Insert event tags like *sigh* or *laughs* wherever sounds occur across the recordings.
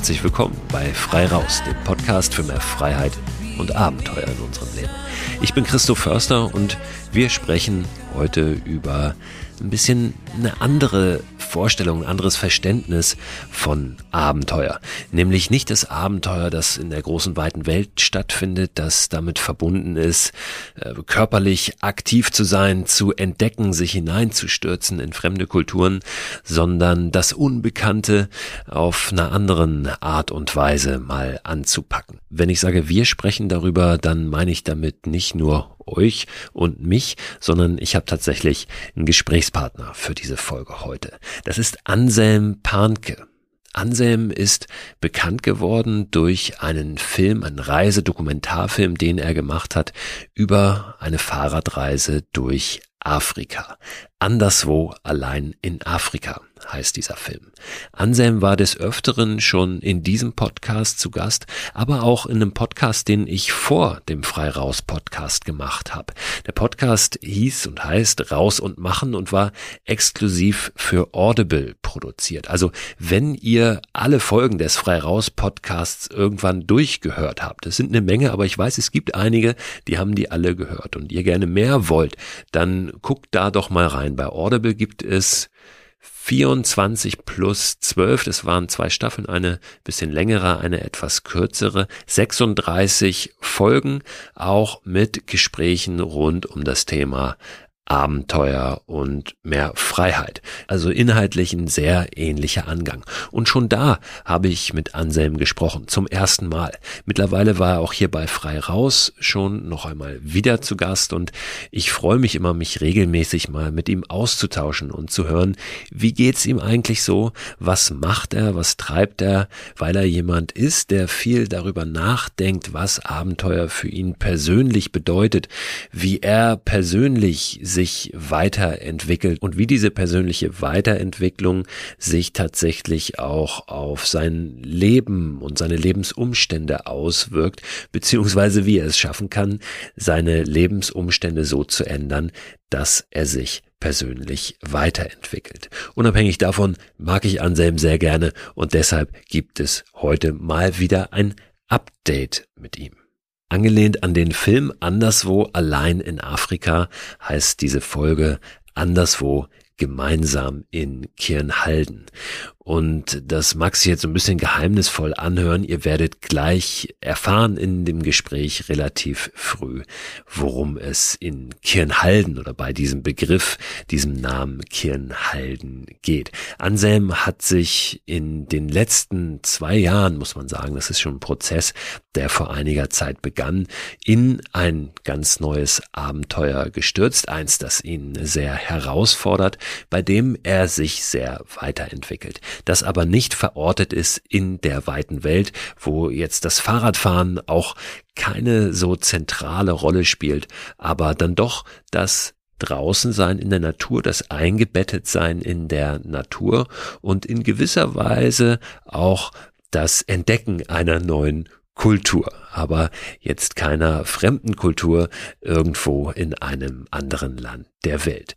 Herzlich willkommen bei Frei Raus, dem Podcast für mehr Freiheit und Abenteuer in unserem Leben. Ich bin Christoph Förster und wir sprechen heute über ein bisschen eine andere Vorstellung, ein anderes Verständnis von Abenteuer. Nämlich nicht das Abenteuer, das in der großen weiten Welt stattfindet, das damit verbunden ist, äh, körperlich aktiv zu sein, zu entdecken, sich hineinzustürzen in fremde Kulturen, sondern das Unbekannte auf einer anderen Art und Weise mal anzupacken. Wenn ich sage, wir sprechen darüber, dann meine ich damit nicht nur euch und mich, sondern ich habe tatsächlich einen Gesprächspartner für diese Folge heute. Das ist Anselm Panke. Anselm ist bekannt geworden durch einen Film, einen Reisedokumentarfilm, den er gemacht hat über eine Fahrradreise durch Afrika. Anderswo allein in Afrika heißt dieser Film. Anselm war des Öfteren schon in diesem Podcast zu Gast, aber auch in einem Podcast, den ich vor dem Freiraus Podcast gemacht habe. Der Podcast hieß und heißt Raus und Machen und war exklusiv für Audible produziert. Also wenn ihr alle Folgen des Freiraus Podcasts irgendwann durchgehört habt, das sind eine Menge, aber ich weiß, es gibt einige, die haben die alle gehört und ihr gerne mehr wollt, dann guckt da doch mal rein. Bei Audible gibt es 24 plus 12, das waren zwei Staffeln, eine bisschen längere, eine etwas kürzere, 36 Folgen, auch mit Gesprächen rund um das Thema Abenteuer und mehr Freiheit. Also inhaltlich ein sehr ähnlicher Angang. Und schon da habe ich mit Anselm gesprochen, zum ersten Mal. Mittlerweile war er auch hier bei Frei Raus schon noch einmal wieder zu Gast und ich freue mich immer, mich regelmäßig mal mit ihm auszutauschen und zu hören, wie geht's ihm eigentlich so, was macht er, was treibt er, weil er jemand ist, der viel darüber nachdenkt, was Abenteuer für ihn persönlich bedeutet, wie er persönlich sich weiterentwickelt und wie diese persönliche Weiterentwicklung sich tatsächlich auch auf sein Leben und seine Lebensumstände auswirkt, beziehungsweise wie er es schaffen kann, seine Lebensumstände so zu ändern, dass er sich persönlich weiterentwickelt. Unabhängig davon mag ich Anselm sehr gerne und deshalb gibt es heute mal wieder ein Update mit ihm. Angelehnt an den Film Anderswo allein in Afrika heißt diese Folge Anderswo gemeinsam in Kirnhalden. Und das mag sich jetzt so ein bisschen geheimnisvoll anhören. Ihr werdet gleich erfahren in dem Gespräch relativ früh, worum es in Kirnhalden oder bei diesem Begriff, diesem Namen Kirnhalden geht. Anselm hat sich in den letzten zwei Jahren, muss man sagen, das ist schon ein Prozess, der vor einiger Zeit begann, in ein ganz neues Abenteuer gestürzt. Eins, das ihn sehr herausfordert, bei dem er sich sehr weiterentwickelt das aber nicht verortet ist in der weiten Welt, wo jetzt das Fahrradfahren auch keine so zentrale Rolle spielt, aber dann doch das draußen sein in der Natur, das eingebettet sein in der Natur und in gewisser Weise auch das Entdecken einer neuen Kultur, aber jetzt keiner fremden Kultur irgendwo in einem anderen Land der Welt.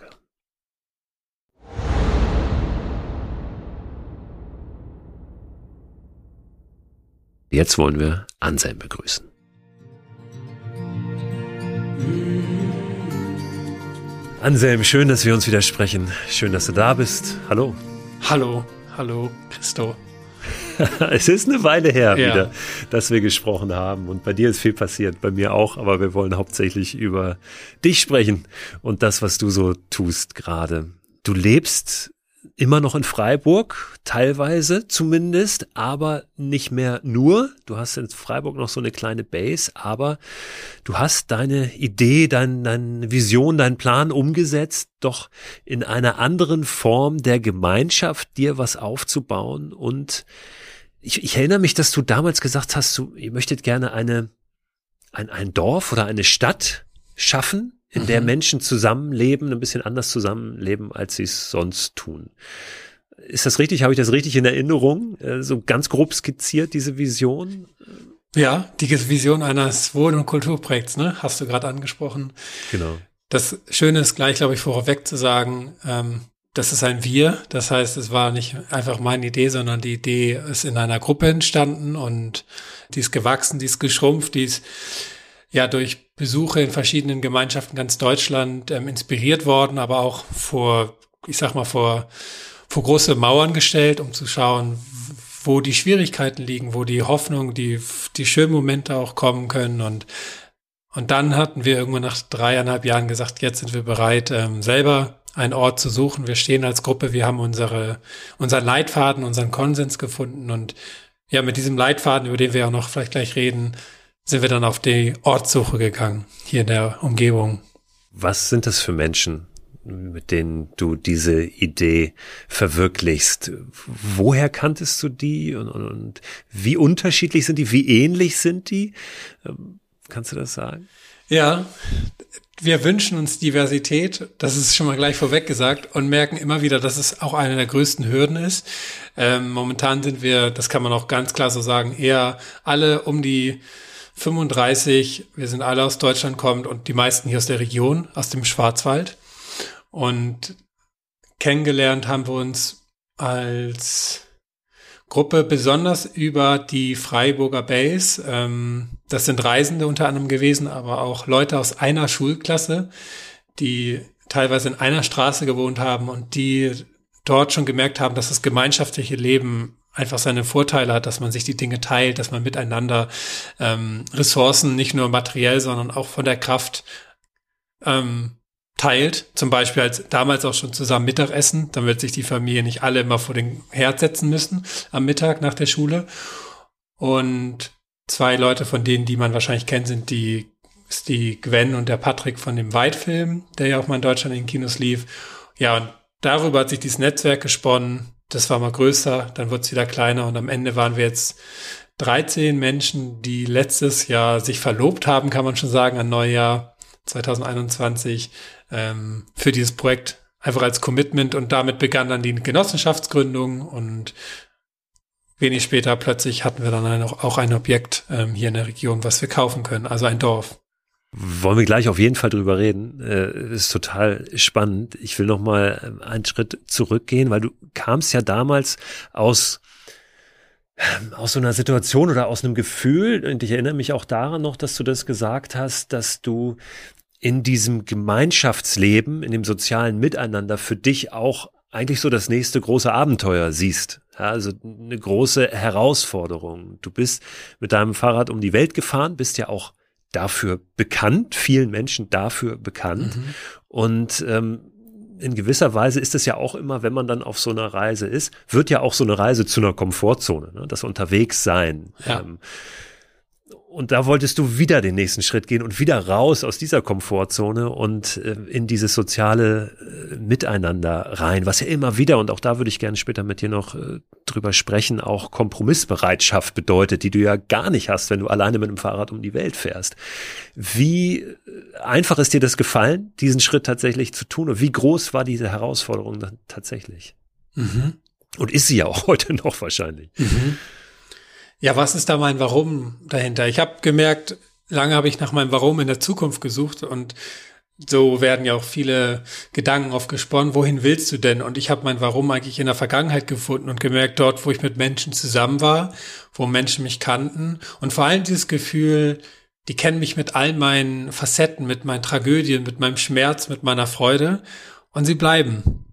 Jetzt wollen wir Anselm begrüßen. Anselm, schön, dass wir uns wieder sprechen. Schön, dass du da bist. Hallo. Hallo, hallo, Christo. *laughs* es ist eine Weile her ja. wieder, dass wir gesprochen haben. Und bei dir ist viel passiert, bei mir auch. Aber wir wollen hauptsächlich über dich sprechen und das, was du so tust gerade. Du lebst immer noch in Freiburg, teilweise zumindest, aber nicht mehr nur. Du hast in Freiburg noch so eine kleine Base, aber du hast deine Idee, dein, deine Vision, deinen Plan umgesetzt, doch in einer anderen Form der Gemeinschaft dir was aufzubauen. Und ich, ich erinnere mich, dass du damals gesagt hast, du, ihr möchtet gerne eine, ein, ein Dorf oder eine Stadt schaffen, in mhm. der Menschen zusammenleben, ein bisschen anders zusammenleben, als sie es sonst tun. Ist das richtig? Habe ich das richtig in Erinnerung? Äh, so ganz grob skizziert, diese Vision? Ja, die Vision eines Wohn- und Kulturprojekts, ne? Hast du gerade angesprochen. Genau. Das Schöne ist gleich, glaube ich, vorweg zu sagen, ähm, das ist ein Wir. Das heißt, es war nicht einfach meine Idee, sondern die Idee ist in einer Gruppe entstanden und die ist gewachsen, die ist geschrumpft, die ist ja durch Besuche in verschiedenen Gemeinschaften ganz Deutschland ähm, inspiriert worden, aber auch vor, ich sag mal, vor, vor große Mauern gestellt, um zu schauen, wo die Schwierigkeiten liegen, wo die Hoffnung, die, die schönen Momente auch kommen können und und dann hatten wir irgendwann nach dreieinhalb Jahren gesagt, jetzt sind wir bereit, ähm, selber einen Ort zu suchen. Wir stehen als Gruppe, wir haben unsere, unseren Leitfaden, unseren Konsens gefunden und ja, mit diesem Leitfaden, über den wir auch noch vielleicht gleich reden, sind wir dann auf die Ortssuche gegangen, hier in der Umgebung. Was sind das für Menschen, mit denen du diese Idee verwirklichst? Woher kanntest du die und, und, und wie unterschiedlich sind die? Wie ähnlich sind die? Ähm, kannst du das sagen? Ja, wir wünschen uns Diversität, das ist schon mal gleich vorweg gesagt, und merken immer wieder, dass es auch eine der größten Hürden ist. Ähm, momentan sind wir, das kann man auch ganz klar so sagen, eher alle um die 35, wir sind alle aus Deutschland kommt und die meisten hier aus der Region, aus dem Schwarzwald. Und kennengelernt haben wir uns als Gruppe besonders über die Freiburger Base. Ähm, das sind Reisende unter anderem gewesen, aber auch Leute aus einer Schulklasse, die teilweise in einer Straße gewohnt haben und die dort schon gemerkt haben, dass das gemeinschaftliche Leben einfach seine Vorteile hat, dass man sich die Dinge teilt, dass man miteinander ähm, Ressourcen nicht nur materiell, sondern auch von der Kraft ähm, teilt. Zum Beispiel als damals auch schon zusammen Mittagessen, damit sich die Familie nicht alle immer vor den Herd setzen müssen am Mittag nach der Schule. Und zwei Leute von denen, die man wahrscheinlich kennt, sind die ist die Gwen und der Patrick von dem Weitfilm, der ja auch mal in Deutschland in Kinos lief. Ja, und darüber hat sich dieses Netzwerk gesponnen, das war mal größer, dann wird es wieder kleiner und am Ende waren wir jetzt 13 Menschen, die letztes Jahr sich verlobt haben, kann man schon sagen, an Neujahr 2021 ähm, für dieses Projekt einfach als Commitment und damit begann dann die Genossenschaftsgründung und wenig später plötzlich hatten wir dann auch ein Objekt ähm, hier in der Region, was wir kaufen können, also ein Dorf. Wollen wir gleich auf jeden Fall drüber reden. Äh, ist total spannend. Ich will noch mal ähm, einen Schritt zurückgehen, weil du kamst ja damals aus ähm, aus so einer Situation oder aus einem Gefühl, und ich erinnere mich auch daran noch, dass du das gesagt hast, dass du in diesem Gemeinschaftsleben, in dem sozialen Miteinander für dich auch eigentlich so das nächste große Abenteuer siehst. Ja, also eine große Herausforderung. Du bist mit deinem Fahrrad um die Welt gefahren, bist ja auch dafür bekannt, vielen Menschen dafür bekannt. Mhm. Und ähm, in gewisser Weise ist es ja auch immer, wenn man dann auf so einer Reise ist, wird ja auch so eine Reise zu einer Komfortzone, ne? das Unterwegssein. Ja. Ähm, und da wolltest du wieder den nächsten Schritt gehen und wieder raus aus dieser Komfortzone und äh, in dieses soziale äh, Miteinander rein, was ja immer wieder, und auch da würde ich gerne später mit dir noch äh, drüber sprechen, auch Kompromissbereitschaft bedeutet, die du ja gar nicht hast, wenn du alleine mit dem Fahrrad um die Welt fährst. Wie äh, einfach ist dir das gefallen, diesen Schritt tatsächlich zu tun? Und wie groß war diese Herausforderung dann tatsächlich? Mhm. Und ist sie ja auch *laughs* heute noch wahrscheinlich. Mhm. Ja, was ist da mein Warum dahinter? Ich habe gemerkt, lange habe ich nach meinem Warum in der Zukunft gesucht und so werden ja auch viele Gedanken oft gesponnen, wohin willst du denn? Und ich habe mein Warum eigentlich in der Vergangenheit gefunden und gemerkt, dort, wo ich mit Menschen zusammen war, wo Menschen mich kannten und vor allem dieses Gefühl, die kennen mich mit all meinen Facetten, mit meinen Tragödien, mit meinem Schmerz, mit meiner Freude und sie bleiben.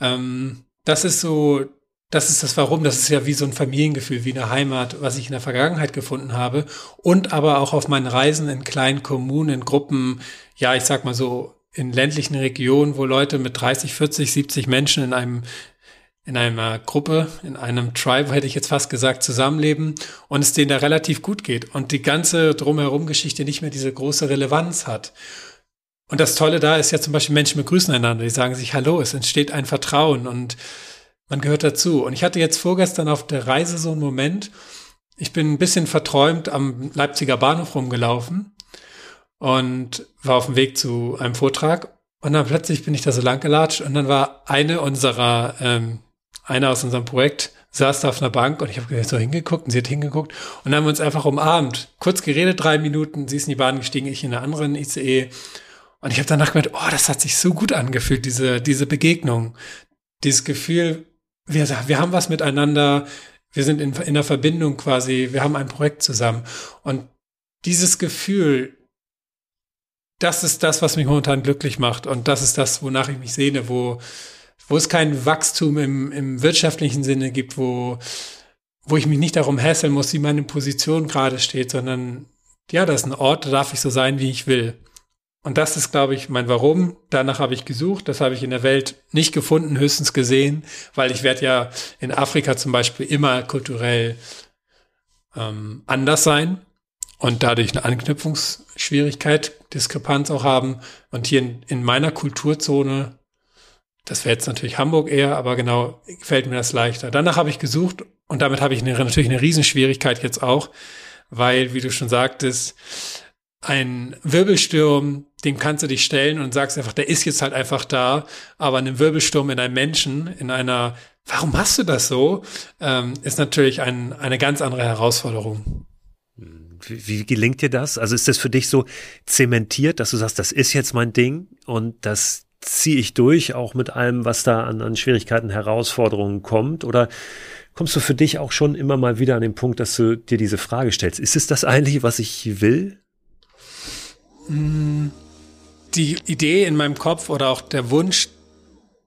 Ähm, das ist so das ist das Warum. Das ist ja wie so ein Familiengefühl, wie eine Heimat, was ich in der Vergangenheit gefunden habe. Und aber auch auf meinen Reisen in kleinen Kommunen, in Gruppen, ja, ich sag mal so, in ländlichen Regionen, wo Leute mit 30, 40, 70 Menschen in einem in einer Gruppe, in einem Tribe, hätte ich jetzt fast gesagt, zusammenleben und es denen da relativ gut geht und die ganze drumherum Geschichte nicht mehr diese große Relevanz hat. Und das Tolle da ist ja zum Beispiel Menschen begrüßen einander, die sagen sich Hallo, es entsteht ein Vertrauen und man gehört dazu. Und ich hatte jetzt vorgestern auf der Reise so einen Moment, ich bin ein bisschen verträumt am Leipziger Bahnhof rumgelaufen und war auf dem Weg zu einem Vortrag. Und dann plötzlich bin ich da so lang gelatscht und dann war eine unserer, ähm, einer aus unserem Projekt, saß da auf einer Bank und ich habe so hingeguckt und sie hat hingeguckt und dann haben wir uns einfach umarmt. Kurz geredet, drei Minuten, sie ist in die Bahn gestiegen, ich in einer anderen ICE. Und ich habe danach gemerkt, oh, das hat sich so gut angefühlt, diese, diese Begegnung. Dieses Gefühl, wir, wir haben was miteinander, wir sind in, in der Verbindung quasi, wir haben ein Projekt zusammen. Und dieses Gefühl, das ist das, was mich momentan glücklich macht. Und das ist das, wonach ich mich sehne, wo, wo es kein Wachstum im, im wirtschaftlichen Sinne gibt, wo, wo ich mich nicht darum hässeln muss, wie meine Position gerade steht, sondern ja, das ist ein Ort, da darf ich so sein, wie ich will. Und das ist, glaube ich, mein Warum. Danach habe ich gesucht. Das habe ich in der Welt nicht gefunden, höchstens gesehen, weil ich werde ja in Afrika zum Beispiel immer kulturell ähm, anders sein und dadurch eine Anknüpfungsschwierigkeit, Diskrepanz auch haben. Und hier in, in meiner Kulturzone, das wäre jetzt natürlich Hamburg eher, aber genau gefällt mir das leichter. Danach habe ich gesucht und damit habe ich eine, natürlich eine Riesenschwierigkeit jetzt auch, weil, wie du schon sagtest, ein Wirbelsturm, dem kannst du dich stellen und sagst einfach, der ist jetzt halt einfach da. Aber ein Wirbelsturm in einem Menschen, in einer, warum machst du das so, ähm, ist natürlich ein, eine ganz andere Herausforderung. Wie, wie gelingt dir das? Also ist das für dich so zementiert, dass du sagst, das ist jetzt mein Ding und das ziehe ich durch, auch mit allem, was da an, an Schwierigkeiten, Herausforderungen kommt? Oder kommst du für dich auch schon immer mal wieder an den Punkt, dass du dir diese Frage stellst, ist es das eigentlich, was ich will? Die Idee in meinem Kopf oder auch der Wunsch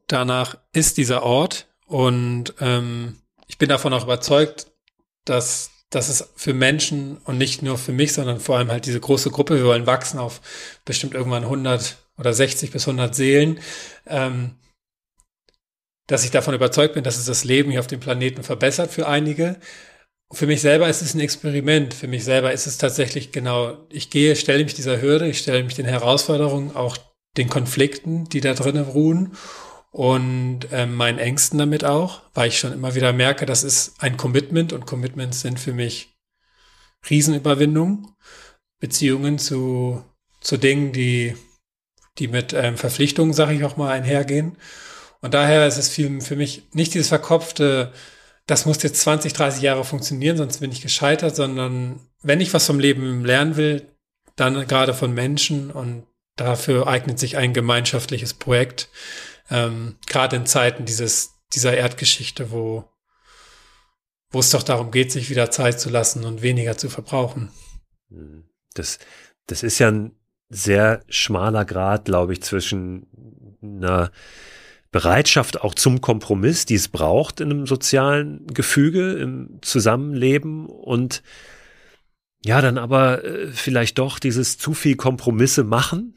danach ist dieser Ort. Und ähm, ich bin davon auch überzeugt, dass, dass es für Menschen und nicht nur für mich, sondern vor allem halt diese große Gruppe, wir wollen wachsen auf bestimmt irgendwann 100 oder 60 bis 100 Seelen, ähm, dass ich davon überzeugt bin, dass es das Leben hier auf dem Planeten verbessert für einige, für mich selber ist es ein Experiment. Für mich selber ist es tatsächlich genau, ich gehe, stelle mich dieser Hürde, ich stelle mich den Herausforderungen, auch den Konflikten, die da drinnen ruhen und äh, meinen Ängsten damit auch, weil ich schon immer wieder merke, das ist ein Commitment und Commitments sind für mich Riesenüberwindungen, Beziehungen zu, zu Dingen, die, die mit ähm, Verpflichtungen, sage ich auch mal, einhergehen. Und daher ist es viel, für mich nicht dieses verkopfte, das muss jetzt 20, 30 Jahre funktionieren, sonst bin ich gescheitert, sondern wenn ich was vom Leben lernen will, dann gerade von Menschen und dafür eignet sich ein gemeinschaftliches Projekt, ähm, gerade in Zeiten dieses, dieser Erdgeschichte, wo, wo es doch darum geht, sich wieder Zeit zu lassen und weniger zu verbrauchen. Das, das ist ja ein sehr schmaler Grad, glaube ich, zwischen einer Bereitschaft auch zum Kompromiss, die es braucht in einem sozialen Gefüge, im Zusammenleben und ja, dann aber äh, vielleicht doch dieses zu viel Kompromisse machen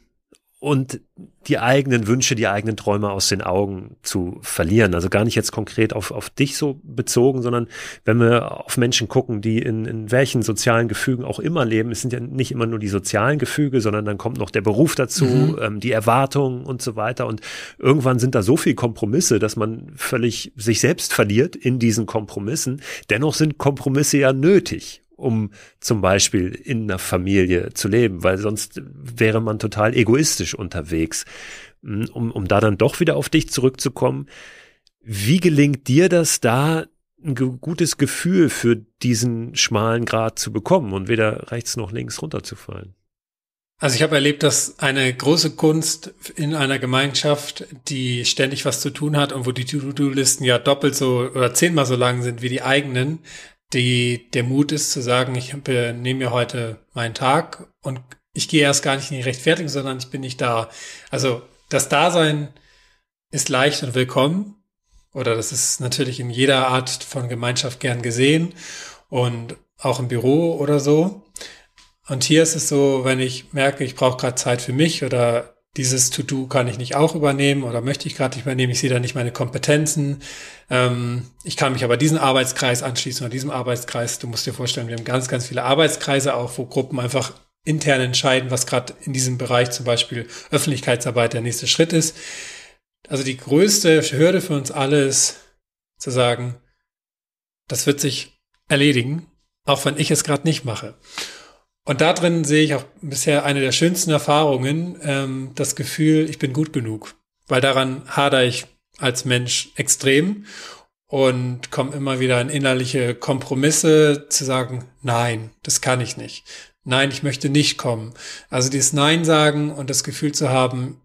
und die eigenen Wünsche, die eigenen Träume aus den Augen zu verlieren. Also gar nicht jetzt konkret auf, auf dich so bezogen, sondern wenn wir auf Menschen gucken, die in, in welchen sozialen Gefügen auch immer leben, es sind ja nicht immer nur die sozialen Gefüge, sondern dann kommt noch der Beruf dazu, mhm. ähm, die Erwartungen und so weiter. Und irgendwann sind da so viel Kompromisse, dass man völlig sich selbst verliert in diesen Kompromissen. Dennoch sind Kompromisse ja nötig um zum Beispiel in einer Familie zu leben, weil sonst wäre man total egoistisch unterwegs. Hm, um, um da dann doch wieder auf dich zurückzukommen, wie gelingt dir das da, ein gutes Gefühl für diesen schmalen Grad zu bekommen und weder rechts noch links runterzufallen? Also ich habe erlebt, dass eine große Kunst in einer Gemeinschaft, die ständig was zu tun hat und wo die To-Do-Listen ja doppelt so oder zehnmal so lang sind wie die eigenen, die, der Mut ist zu sagen, ich nehme mir heute meinen Tag und ich gehe erst gar nicht in die Rechtfertigung, sondern ich bin nicht da. Also das Dasein ist leicht und willkommen oder das ist natürlich in jeder Art von Gemeinschaft gern gesehen und auch im Büro oder so. Und hier ist es so, wenn ich merke, ich brauche gerade Zeit für mich oder dieses To-Do kann ich nicht auch übernehmen oder möchte ich gerade nicht übernehmen, ich sehe da nicht meine Kompetenzen. Ähm, ich kann mich aber diesen Arbeitskreis anschließen oder diesem Arbeitskreis. Du musst dir vorstellen, wir haben ganz, ganz viele Arbeitskreise auch, wo Gruppen einfach intern entscheiden, was gerade in diesem Bereich zum Beispiel Öffentlichkeitsarbeit der nächste Schritt ist. Also die größte Hürde für uns alle ist zu sagen, das wird sich erledigen, auch wenn ich es gerade nicht mache. Und da drin sehe ich auch bisher eine der schönsten Erfahrungen, ähm, das Gefühl, ich bin gut genug. Weil daran hadere ich als Mensch extrem und komme immer wieder in innerliche Kompromisse zu sagen, nein, das kann ich nicht. Nein, ich möchte nicht kommen. Also dieses Nein sagen und das Gefühl zu haben,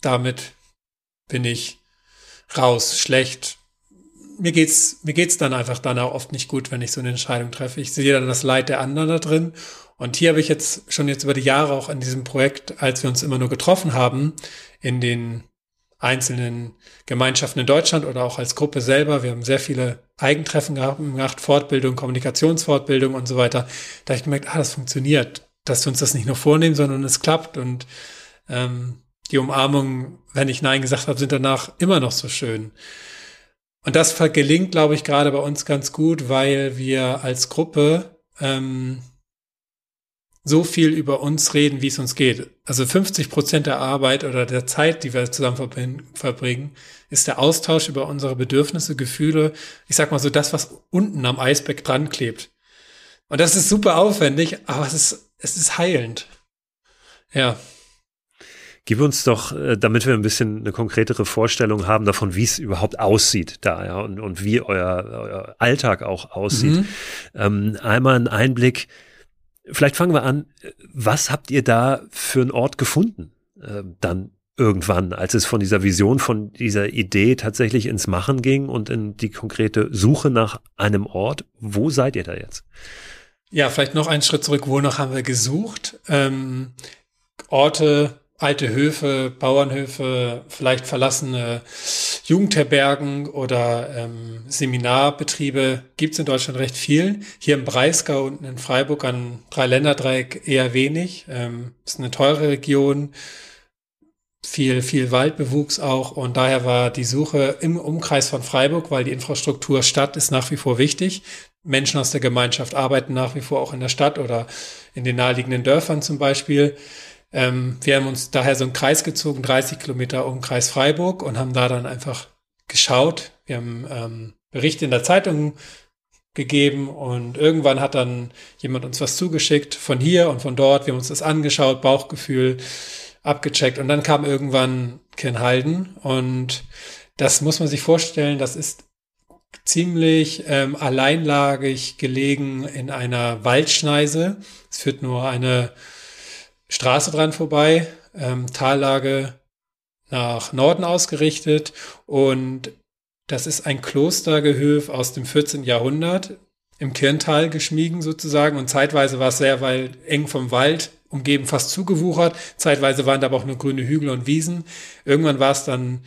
damit bin ich raus, schlecht. Mir geht's, mir geht's dann einfach dann auch oft nicht gut, wenn ich so eine Entscheidung treffe. Ich sehe dann das Leid der anderen da drin und hier habe ich jetzt schon jetzt über die Jahre auch an diesem Projekt, als wir uns immer nur getroffen haben, in den einzelnen Gemeinschaften in Deutschland oder auch als Gruppe selber. Wir haben sehr viele Eigentreffen gemacht, Fortbildung, Kommunikationsfortbildung und so weiter. Da habe ich gemerkt, ah, das funktioniert, dass wir uns das nicht nur vornehmen, sondern es klappt. Und ähm, die Umarmungen, wenn ich Nein gesagt habe, sind danach immer noch so schön. Und das gelingt, glaube ich, gerade bei uns ganz gut, weil wir als Gruppe ähm, so viel über uns reden, wie es uns geht. Also 50 Prozent der Arbeit oder der Zeit, die wir zusammen verbringen, ist der Austausch über unsere Bedürfnisse, Gefühle. Ich sag mal so das, was unten am Eisberg dran klebt. Und das ist super aufwendig, aber es ist, es ist heilend. Ja. Gib uns doch, äh, damit wir ein bisschen eine konkretere Vorstellung haben davon, wie es überhaupt aussieht da, ja, und, und wie euer, euer Alltag auch aussieht. Mhm. Ähm, einmal einen Einblick, Vielleicht fangen wir an. Was habt ihr da für einen Ort gefunden? Äh, dann irgendwann, als es von dieser Vision, von dieser Idee tatsächlich ins Machen ging und in die konkrete Suche nach einem Ort. Wo seid ihr da jetzt? Ja, vielleicht noch einen Schritt zurück. Wonach haben wir gesucht? Ähm, Orte, alte Höfe, Bauernhöfe, vielleicht verlassene Jugendherbergen oder ähm, Seminarbetriebe gibt es in Deutschland recht viel. Hier im Breisgau und in Freiburg an Dreiländerdreieck eher wenig. Ähm, ist eine teure Region, viel, viel Waldbewuchs auch und daher war die Suche im Umkreis von Freiburg, weil die Infrastruktur Stadt ist nach wie vor wichtig. Menschen aus der Gemeinschaft arbeiten nach wie vor auch in der Stadt oder in den naheliegenden Dörfern zum Beispiel. Ähm, wir haben uns daher so einen Kreis gezogen, 30 Kilometer Umkreis Freiburg und haben da dann einfach geschaut. Wir haben ähm, Berichte in der Zeitung gegeben und irgendwann hat dann jemand uns was zugeschickt von hier und von dort. Wir haben uns das angeschaut, Bauchgefühl abgecheckt und dann kam irgendwann Ken Halden und das muss man sich vorstellen, das ist ziemlich ähm, alleinlagig gelegen in einer Waldschneise. Es führt nur eine Straße dran vorbei, ähm, Tallage nach Norden ausgerichtet und das ist ein Klostergehöf aus dem 14. Jahrhundert im Kirntal geschmiegen sozusagen und zeitweise war es sehr weil eng vom Wald umgeben, fast zugewuchert. Zeitweise waren da aber auch nur grüne Hügel und Wiesen. Irgendwann war es dann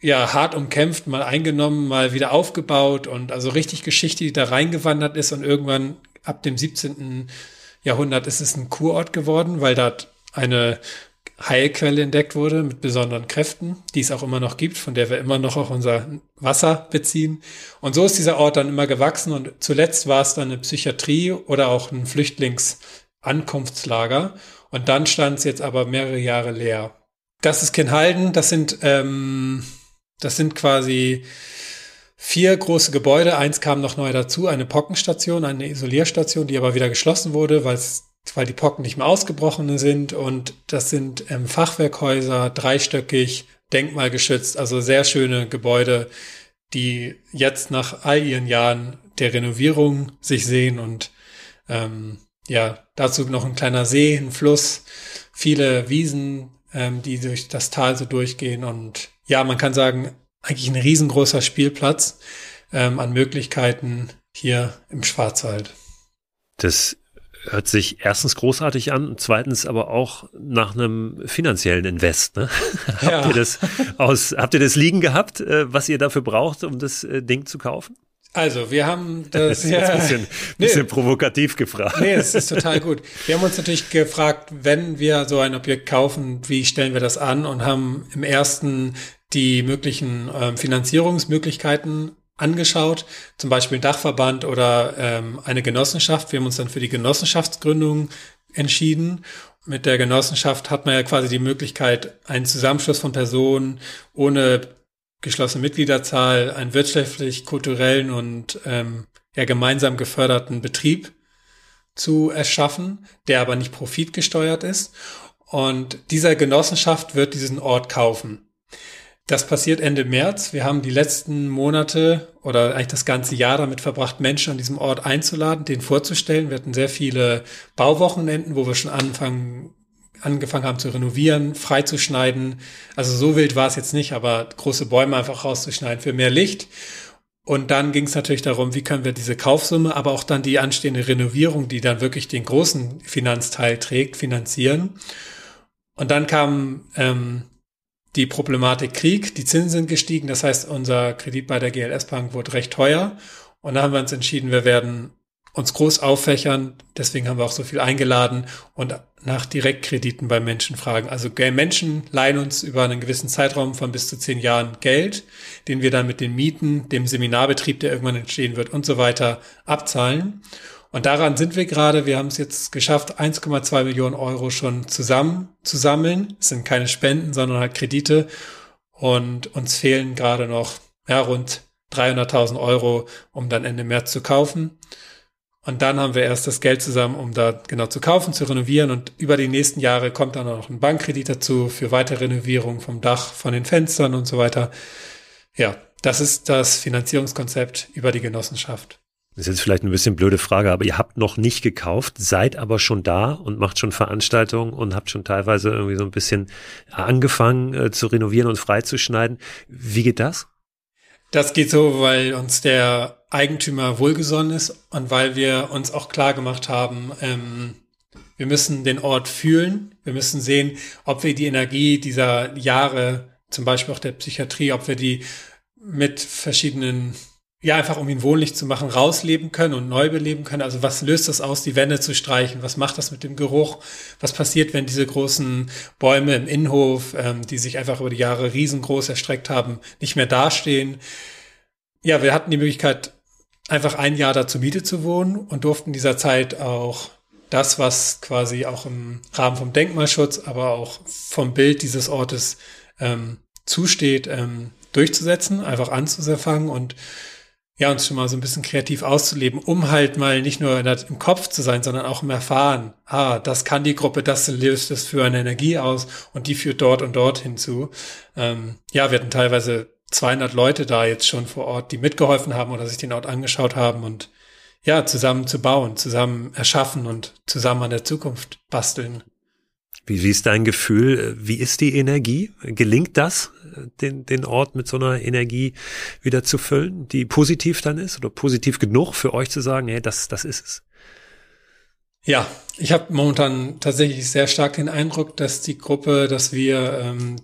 ja hart umkämpft, mal eingenommen, mal wieder aufgebaut und also richtig Geschichte, die da reingewandert ist und irgendwann ab dem 17. Jahrhundert ist es ein Kurort geworden, weil dort eine Heilquelle entdeckt wurde mit besonderen Kräften, die es auch immer noch gibt, von der wir immer noch auch unser Wasser beziehen. Und so ist dieser Ort dann immer gewachsen und zuletzt war es dann eine Psychiatrie oder auch ein Flüchtlingsankunftslager. Und dann stand es jetzt aber mehrere Jahre leer. Das ist Kinhalden, das sind, ähm, das sind quasi vier große Gebäude. Eins kam noch neu dazu, eine Pockenstation, eine Isolierstation, die aber wieder geschlossen wurde, weil weil die Pocken nicht mehr ausgebrochen sind. Und das sind ähm, Fachwerkhäuser, dreistöckig, denkmalgeschützt, also sehr schöne Gebäude, die jetzt nach all ihren Jahren der Renovierung sich sehen und ähm, ja, dazu noch ein kleiner See, ein Fluss, viele Wiesen, ähm, die durch das Tal so durchgehen und ja, man kann sagen, eigentlich ein riesengroßer Spielplatz ähm, an Möglichkeiten hier im Schwarzwald. Das hört sich erstens großartig an und zweitens aber auch nach einem finanziellen Invest. Ne? *laughs* Ja. habt ihr das aus, habt ihr das liegen gehabt, äh, was ihr dafür braucht, um das äh, Ding zu kaufen? Also, wir haben *laughs* das, das ist ja, ein bisschen, bisschen nee, provokativ gefragt. Nee, es ist total gut. Wir haben uns natürlich gefragt, wenn wir so ein Objekt kaufen, wie stellen wir das an und haben im ersten die möglichen ähm, Finanzierungsmöglichkeiten angeschaut, zum Beispiel ein Dachverband oder ähm, eine Genossenschaft. Wir haben uns dann für die Genossenschaftsgründung entschieden. Mit der Genossenschaft hat man ja quasi die Möglichkeit, einen Zusammenschluss von Personen ohne geschlossene Mitgliederzahl, einen wirtschaftlich, kulturellen und ähm, ja gemeinsam geförderten Betrieb zu erschaffen, der aber nicht profitgesteuert ist. Und dieser Genossenschaft wird diesen Ort kaufen. Das passiert Ende März. Wir haben die letzten Monate oder eigentlich das ganze Jahr damit verbracht, Menschen an diesem Ort einzuladen, den vorzustellen. Wir hatten sehr viele Bauwochenenden, wo wir schon anfangen, angefangen haben zu renovieren, freizuschneiden. Also so wild war es jetzt nicht, aber große Bäume einfach rauszuschneiden für mehr Licht. Und dann ging es natürlich darum, wie können wir diese Kaufsumme, aber auch dann die anstehende Renovierung, die dann wirklich den großen Finanzteil trägt, finanzieren. Und dann kam ähm, die Problematik Krieg, die Zinsen sind gestiegen, das heißt, unser Kredit bei der GLS Bank wurde recht teuer. Und da haben wir uns entschieden, wir werden uns groß auffächern. Deswegen haben wir auch so viel eingeladen und nach Direktkrediten bei Menschen fragen. Also Menschen leihen uns über einen gewissen Zeitraum von bis zu zehn Jahren Geld, den wir dann mit den Mieten, dem Seminarbetrieb, der irgendwann entstehen wird und so weiter abzahlen. Und daran sind wir gerade. Wir haben es jetzt geschafft, 1,2 Millionen Euro schon zusammen zu sammeln. Es sind keine Spenden, sondern halt Kredite. Und uns fehlen gerade noch ja, rund 300.000 Euro, um dann Ende März zu kaufen. Und dann haben wir erst das Geld zusammen, um da genau zu kaufen, zu renovieren. Und über die nächsten Jahre kommt dann noch ein Bankkredit dazu für weitere Renovierung vom Dach, von den Fenstern und so weiter. Ja, das ist das Finanzierungskonzept über die Genossenschaft. Das ist jetzt vielleicht ein bisschen blöde Frage, aber ihr habt noch nicht gekauft, seid aber schon da und macht schon Veranstaltungen und habt schon teilweise irgendwie so ein bisschen angefangen äh, zu renovieren und freizuschneiden. Wie geht das? Das geht so, weil uns der Eigentümer wohlgesonnen ist und weil wir uns auch klar gemacht haben, ähm, wir müssen den Ort fühlen. Wir müssen sehen, ob wir die Energie dieser Jahre, zum Beispiel auch der Psychiatrie, ob wir die mit verschiedenen ja, einfach um ihn wohnlich zu machen, rausleben können und neu beleben können. Also was löst das aus, die Wände zu streichen? Was macht das mit dem Geruch? Was passiert, wenn diese großen Bäume im Innenhof, ähm, die sich einfach über die Jahre riesengroß erstreckt haben, nicht mehr dastehen? Ja, wir hatten die Möglichkeit, einfach ein Jahr da zur Miete zu wohnen und durften in dieser Zeit auch das, was quasi auch im Rahmen vom Denkmalschutz, aber auch vom Bild dieses Ortes ähm, zusteht, ähm, durchzusetzen, einfach anzufangen und ja, uns schon mal so ein bisschen kreativ auszuleben, um halt mal nicht nur im Kopf zu sein, sondern auch im Erfahren. Ah, das kann die Gruppe, das löst es für eine Energie aus und die führt dort und dort hinzu. Ähm, ja, wir hatten teilweise 200 Leute da jetzt schon vor Ort, die mitgeholfen haben oder sich den Ort angeschaut haben und ja, zusammen zu bauen, zusammen erschaffen und zusammen an der Zukunft basteln. Wie, wie ist dein Gefühl? Wie ist die Energie? Gelingt das, den, den Ort mit so einer Energie wieder zu füllen, die positiv dann ist oder positiv genug für euch zu sagen, hey, das, das ist es? Ja, ich habe momentan tatsächlich sehr stark den Eindruck, dass die Gruppe, dass wir ähm,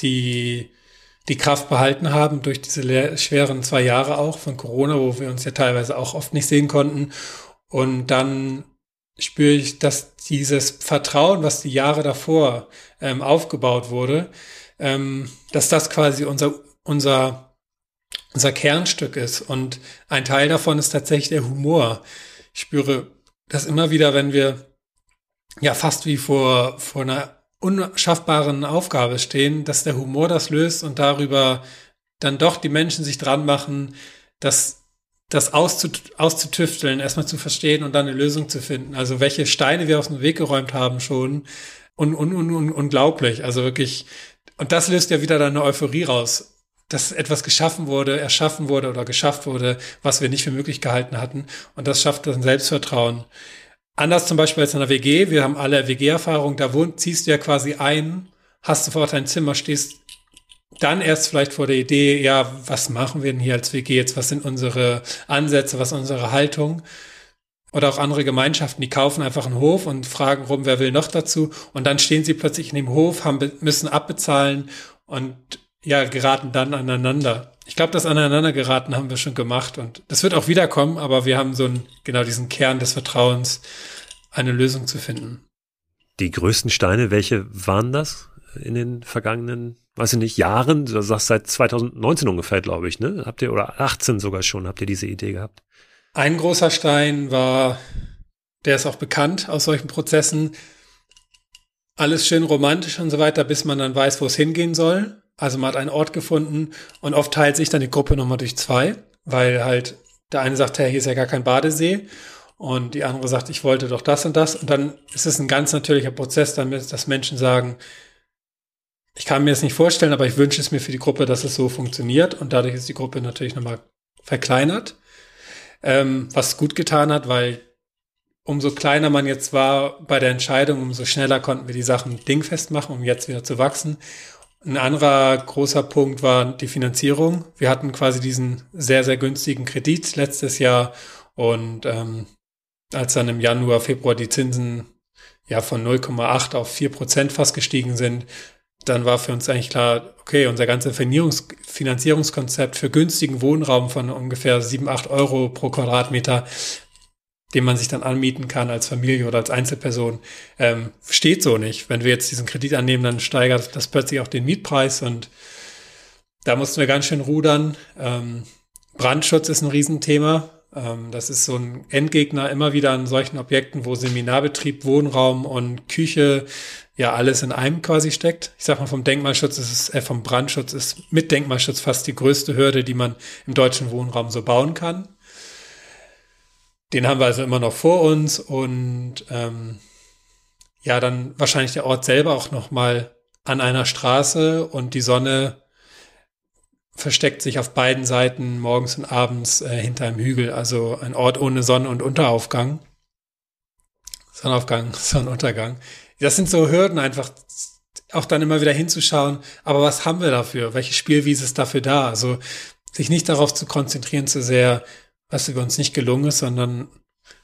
die die Kraft behalten haben durch diese schweren zwei Jahre auch von Corona, wo wir uns ja teilweise auch oft nicht sehen konnten. Und dann spüre ich, dass dieses Vertrauen, was die Jahre davor ähm, aufgebaut wurde, ähm, dass das quasi unser, unser, unser Kernstück ist. Und ein Teil davon ist tatsächlich der Humor. Ich spüre das immer wieder, wenn wir ja fast wie vor, vor einer unschaffbaren Aufgabe stehen, dass der Humor das löst und darüber dann doch die Menschen sich dran machen, das, das auszut auszutüfteln, erstmal zu verstehen und dann eine Lösung zu finden. Also welche Steine wir aus dem Weg geräumt haben schon. Und, und, und, und unglaublich. Also wirklich, und das löst ja wieder dann eine Euphorie raus dass etwas geschaffen wurde, erschaffen wurde oder geschafft wurde, was wir nicht für möglich gehalten hatten. Und das schafft dann Selbstvertrauen. Anders zum Beispiel als in einer WG. Wir haben alle WG-Erfahrung. Da wohnt, ziehst du ja quasi ein, hast sofort ein Zimmer, stehst dann erst vielleicht vor der Idee, ja, was machen wir denn hier als WG jetzt? Was sind unsere Ansätze? Was ist unsere Haltung? Oder auch andere Gemeinschaften, die kaufen einfach einen Hof und fragen rum, wer will noch dazu? Und dann stehen sie plötzlich in dem Hof, haben, müssen abbezahlen und ja, geraten dann aneinander. Ich glaube, das aneinander geraten haben wir schon gemacht und das wird auch wiederkommen, aber wir haben so einen, genau diesen Kern des Vertrauens, eine Lösung zu finden. Die größten Steine, welche waren das in den vergangenen, weiß ich nicht, Jahren? Du sagst seit 2019 ungefähr, glaube ich, ne? Habt ihr, oder 18 sogar schon, habt ihr diese Idee gehabt? Ein großer Stein war, der ist auch bekannt aus solchen Prozessen, alles schön romantisch und so weiter, bis man dann weiß, wo es hingehen soll. Also man hat einen Ort gefunden und oft teilt sich dann die Gruppe nochmal durch zwei, weil halt der eine sagt, hey, hier ist ja gar kein Badesee und die andere sagt, ich wollte doch das und das und dann ist es ein ganz natürlicher Prozess damit, dass Menschen sagen, ich kann mir das nicht vorstellen, aber ich wünsche es mir für die Gruppe, dass es so funktioniert und dadurch ist die Gruppe natürlich nochmal verkleinert, ähm, was gut getan hat, weil umso kleiner man jetzt war bei der Entscheidung, umso schneller konnten wir die Sachen dingfest machen, um jetzt wieder zu wachsen. Ein anderer großer Punkt war die Finanzierung. Wir hatten quasi diesen sehr, sehr günstigen Kredit letztes Jahr und ähm, als dann im Januar, Februar die Zinsen ja von 0,8 auf 4 Prozent fast gestiegen sind, dann war für uns eigentlich klar, okay, unser ganzes Finanzierungskonzept für günstigen Wohnraum von ungefähr 7, 8 Euro pro Quadratmeter den man sich dann anmieten kann als Familie oder als Einzelperson, ähm, steht so nicht. Wenn wir jetzt diesen Kredit annehmen, dann steigert das plötzlich auch den Mietpreis und da mussten wir ganz schön rudern. Ähm, Brandschutz ist ein Riesenthema. Ähm, das ist so ein Endgegner immer wieder an solchen Objekten, wo Seminarbetrieb, Wohnraum und Küche ja alles in einem quasi steckt. Ich sag mal, vom Denkmalschutz ist es, äh, vom Brandschutz ist mit Denkmalschutz fast die größte Hürde, die man im deutschen Wohnraum so bauen kann. Den haben wir also immer noch vor uns und ähm, ja, dann wahrscheinlich der Ort selber auch noch mal an einer Straße und die Sonne versteckt sich auf beiden Seiten morgens und abends äh, hinter einem Hügel. Also ein Ort ohne Sonne- und Unteraufgang. Sonnenaufgang, *laughs* Sonnenuntergang. Das sind so Hürden einfach, auch dann immer wieder hinzuschauen. Aber was haben wir dafür? Welche Spielwiese ist dafür da? Also sich nicht darauf zu konzentrieren zu sehr, was über uns nicht gelungen ist, sondern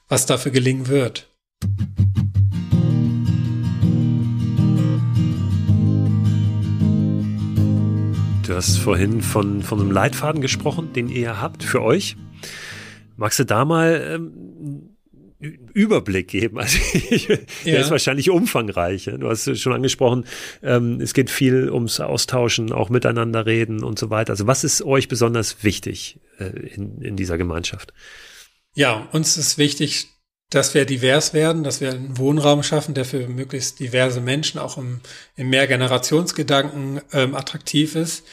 was dafür gelingen wird. Du hast vorhin von, von einem Leitfaden gesprochen, den ihr habt für euch. Magst du da mal ähm, Überblick geben? *laughs* Also der ja. ist wahrscheinlich umfangreich. Du hast schon angesprochen, ähm, es geht viel ums Austauschen, auch miteinander reden und so weiter. Also was ist euch besonders wichtig äh, in, in dieser Gemeinschaft? Ja, uns ist wichtig, dass wir divers werden, dass wir einen Wohnraum schaffen, der für möglichst diverse Menschen auch im, im Mehrgenerationsgedanken ähm, attraktiv ist.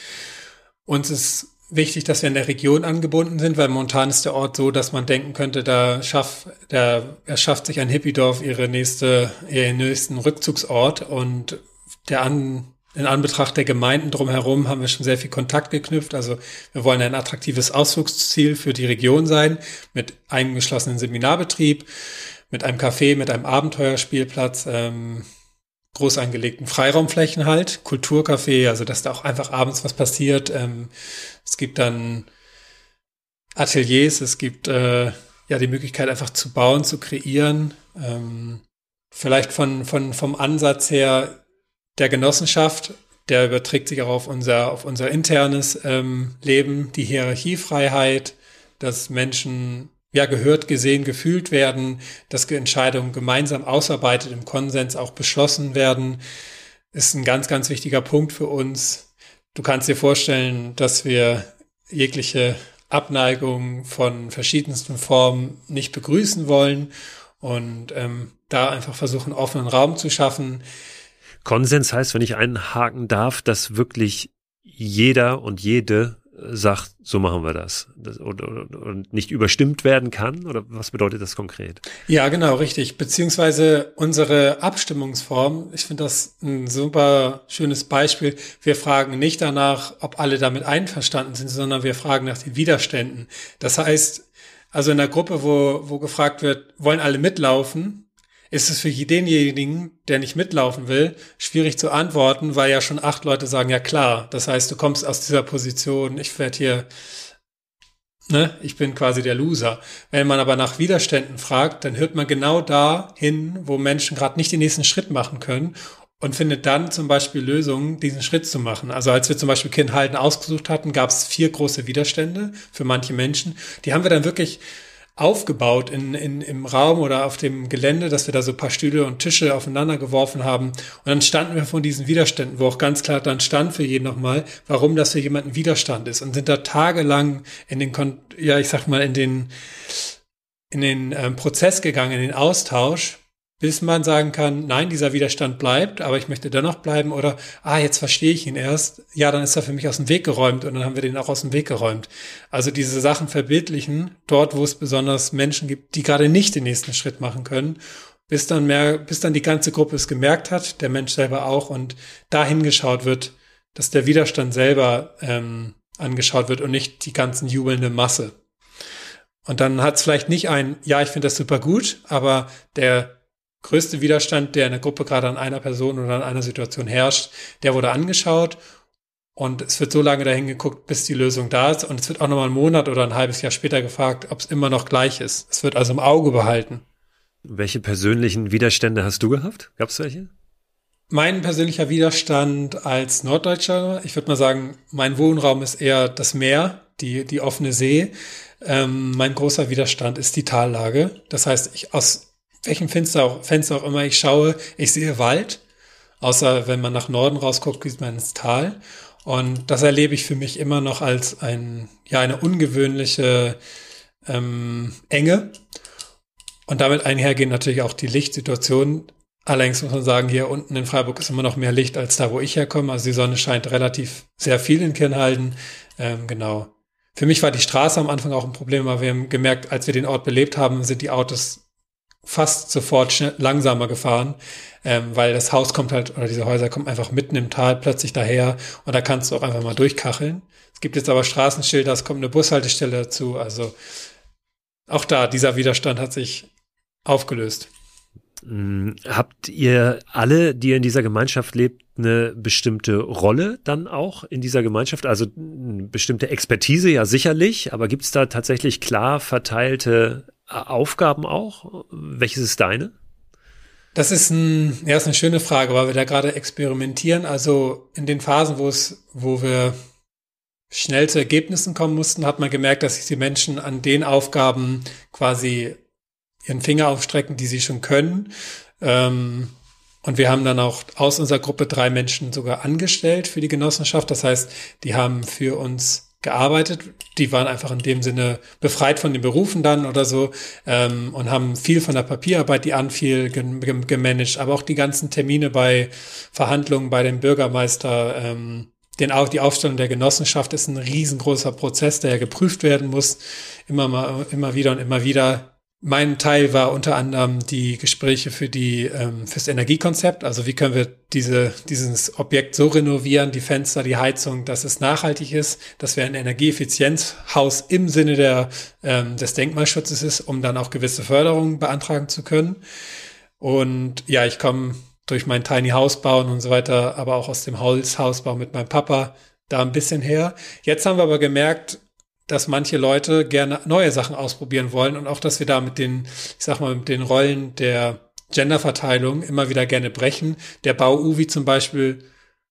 Uns ist wichtig, dass wir in der Region angebunden sind, weil momentan ist der Ort so, dass man denken könnte, da schafft, da erschafft sich ein Hippiedorf ihre nächste, ihren nächsten Rückzugsort und der an, in Anbetracht der Gemeinden drumherum haben wir schon sehr viel Kontakt geknüpft. Also wir wollen ein attraktives Ausflugsziel für die Region sein mit einem geschlossenen Seminarbetrieb, mit einem Café, mit einem Abenteuerspielplatz. Ähm, groß angelegten Freiraumflächen halt, Kulturcafé, also dass da auch einfach abends was passiert. Ähm, es gibt dann Ateliers, es gibt äh, ja die Möglichkeit einfach zu bauen, zu kreieren. Ähm, vielleicht von, von, vom Ansatz her der Genossenschaft, der überträgt sich auch auf unser, auf unser internes ähm, Leben, die Hierarchiefreiheit, dass Menschen ja gehört, gesehen, gefühlt werden, dass Entscheidungen gemeinsam ausarbeitet, im Konsens auch beschlossen werden, ist ein ganz, ganz wichtiger Punkt für uns. Du kannst dir vorstellen, dass wir jegliche Abneigung von verschiedensten Formen nicht begrüßen wollen und ähm, da einfach versuchen, offenen Raum zu schaffen. Konsens heißt, wenn ich einhaken darf, dass wirklich jeder und jede sagt, so machen wir das, und, und, nicht überstimmt werden kann? Oder was bedeutet das konkret? Ja, genau, richtig. Beziehungsweise unsere Abstimmungsform, ich finde das ein super schönes Beispiel. Wir fragen nicht danach, ob alle damit einverstanden sind, sondern wir fragen nach den Widerständen. Das heißt, also in der Gruppe, wo, wo gefragt wird, wollen alle mitlaufen, ist es für denjenigen, der nicht mitlaufen will, schwierig zu antworten, weil ja schon acht Leute sagen, ja klar. Das heißt, du kommst aus dieser Position, ich werde hier, ne, ich bin quasi der Loser. Wenn man aber nach Widerständen fragt, dann hört man genau da hin, wo Menschen gerade nicht den nächsten Schritt machen können und findet dann zum Beispiel Lösungen, diesen Schritt zu machen. Also als wir zum Beispiel Kindhalten ausgesucht hatten, gab es vier große Widerstände für manche Menschen. Die haben wir dann wirklich aufgebaut in, in, im Raum oder auf dem Gelände, dass wir da so paar Stühle und Tische aufeinander geworfen haben. Und dann standen wir von diesen Widerständen, wo auch ganz klar dann stand für jeden nochmal, warum das für jemanden Widerstand ist. Und sind da tagelang in den, ja, ich sag mal, in den, in den ähm, Prozess gegangen, in den Austausch, bis man sagen kann, nein, dieser Widerstand bleibt, aber ich möchte dennoch bleiben oder, ah, jetzt verstehe ich ihn erst, ja, dann ist er für mich aus dem Weg geräumt und dann haben wir den auch aus dem Weg geräumt. Also diese Sachen verbildlichen, dort, wo es besonders Menschen gibt, die gerade nicht den nächsten Schritt machen können, bis dann mehr, bis dann die ganze Gruppe es gemerkt hat, der Mensch selber auch und dahin geschaut wird, dass der Widerstand selber ähm, angeschaut wird und nicht die ganzen jubelnde Masse. Und dann hat es vielleicht nicht ein, ja, ich finde das super gut, aber der größte Widerstand, der in der Gruppe gerade an einer Person oder an einer Situation herrscht, der wurde angeschaut und es wird so lange dahin geguckt, bis die Lösung da ist und es wird auch nochmal einen Monat oder ein halbes Jahr später gefragt, ob es immer noch gleich ist. Es wird also im Auge behalten. Welche persönlichen Widerstände hast du gehabt? Gab es welche? Mein persönlicher Widerstand als Norddeutscher, ich würde mal sagen, mein Wohnraum ist eher das Meer, die, die offene See. Ähm, mein großer Widerstand ist die Tallage. Das heißt, ich aus welchem Fenster auch, Fenster auch immer ich schaue, ich sehe Wald. Außer wenn man nach Norden rausguckt, sieht man ins Tal. Und das erlebe ich für mich immer noch als ein, ja, eine ungewöhnliche ähm, Enge. Und damit einhergehen natürlich auch die Lichtsituation. Allerdings muss man sagen, hier unten in Freiburg ist immer noch mehr Licht als da, wo ich herkomme. Also die Sonne scheint relativ sehr viel in Kirnhalden. Ähm, genau. Für mich war die Straße am Anfang auch ein Problem, aber wir haben gemerkt, als wir den Ort belebt haben, sind die Autos fast sofort langsamer gefahren, ähm, weil das Haus kommt halt, oder diese Häuser kommen einfach mitten im Tal plötzlich daher und da kannst du auch einfach mal durchkacheln. Es gibt jetzt aber Straßenschilder, es kommt eine Bushaltestelle dazu, also auch da, dieser Widerstand hat sich aufgelöst. Hm, habt ihr alle, die in dieser Gemeinschaft lebt, eine bestimmte Rolle dann auch in dieser Gemeinschaft? Also eine bestimmte Expertise ja sicherlich, aber gibt es da tatsächlich klar verteilte Aufgaben auch? Welches ist deine? Das ist, ein, ja, ist eine schöne Frage, weil wir da gerade experimentieren. Also in den Phasen, wo es, wo wir schnell zu Ergebnissen kommen mussten, hat man gemerkt, dass sich die Menschen an den Aufgaben quasi ihren Finger aufstrecken, die sie schon können. Ähm, und wir haben dann auch aus unserer Gruppe drei Menschen sogar angestellt für die Genossenschaft. Das heißt, die haben für uns gearbeitet. Die waren einfach in dem Sinne befreit von den Berufen dann oder so ähm, und haben viel von der Papierarbeit, die anfiel, gemanagt, aber auch die ganzen Termine bei Verhandlungen bei dem Bürgermeister. Ähm, den auch die Aufstellung der Genossenschaft ist ein riesengroßer Prozess, der ja geprüft werden muss, immer mal, immer wieder und immer wieder. Mein Teil war unter anderem die Gespräche für die ähm, fürs Energiekonzept. Also wie können wir diese dieses Objekt so renovieren, die Fenster, die Heizung, dass es nachhaltig ist, dass wir ein Energieeffizienzhaus im Sinne der ähm, des Denkmalschutzes ist, um dann auch gewisse Förderungen beantragen zu können. Und ja, ich komme durch mein Tiny House bauen und so weiter, aber auch aus dem Holzhausbau mit meinem Papa da ein bisschen her. Jetzt haben wir aber gemerkt, dass manche Leute gerne neue Sachen ausprobieren wollen und auch, dass wir da mit den, ich sag mal, mit den Rollen der Genderverteilung immer wieder gerne brechen. Der Bau-Uwi zum Beispiel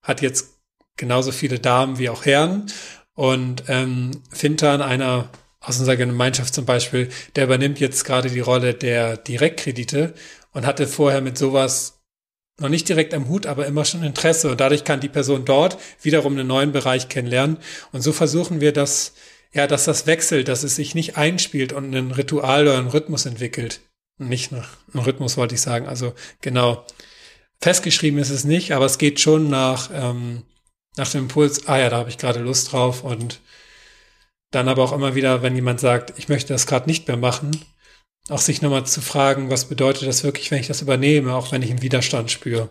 hat jetzt genauso viele Damen wie auch Herren und ähm, Fintan, einer aus unserer Gemeinschaft zum Beispiel, der übernimmt jetzt gerade die Rolle der Direktkredite und hatte vorher mit sowas noch nicht direkt am Hut, aber immer schon Interesse. Und dadurch kann die Person dort wiederum einen neuen Bereich kennenlernen. Und so versuchen wir das, ja, dass das wechselt, dass es sich nicht einspielt und ein Ritual oder einen Rhythmus entwickelt. Nicht ein Rhythmus wollte ich sagen. Also genau. Festgeschrieben ist es nicht, aber es geht schon nach, ähm, nach dem Impuls, ah ja, da habe ich gerade Lust drauf und dann aber auch immer wieder, wenn jemand sagt, ich möchte das gerade nicht mehr machen, auch sich nochmal zu fragen, was bedeutet das wirklich, wenn ich das übernehme, auch wenn ich einen Widerstand spüre.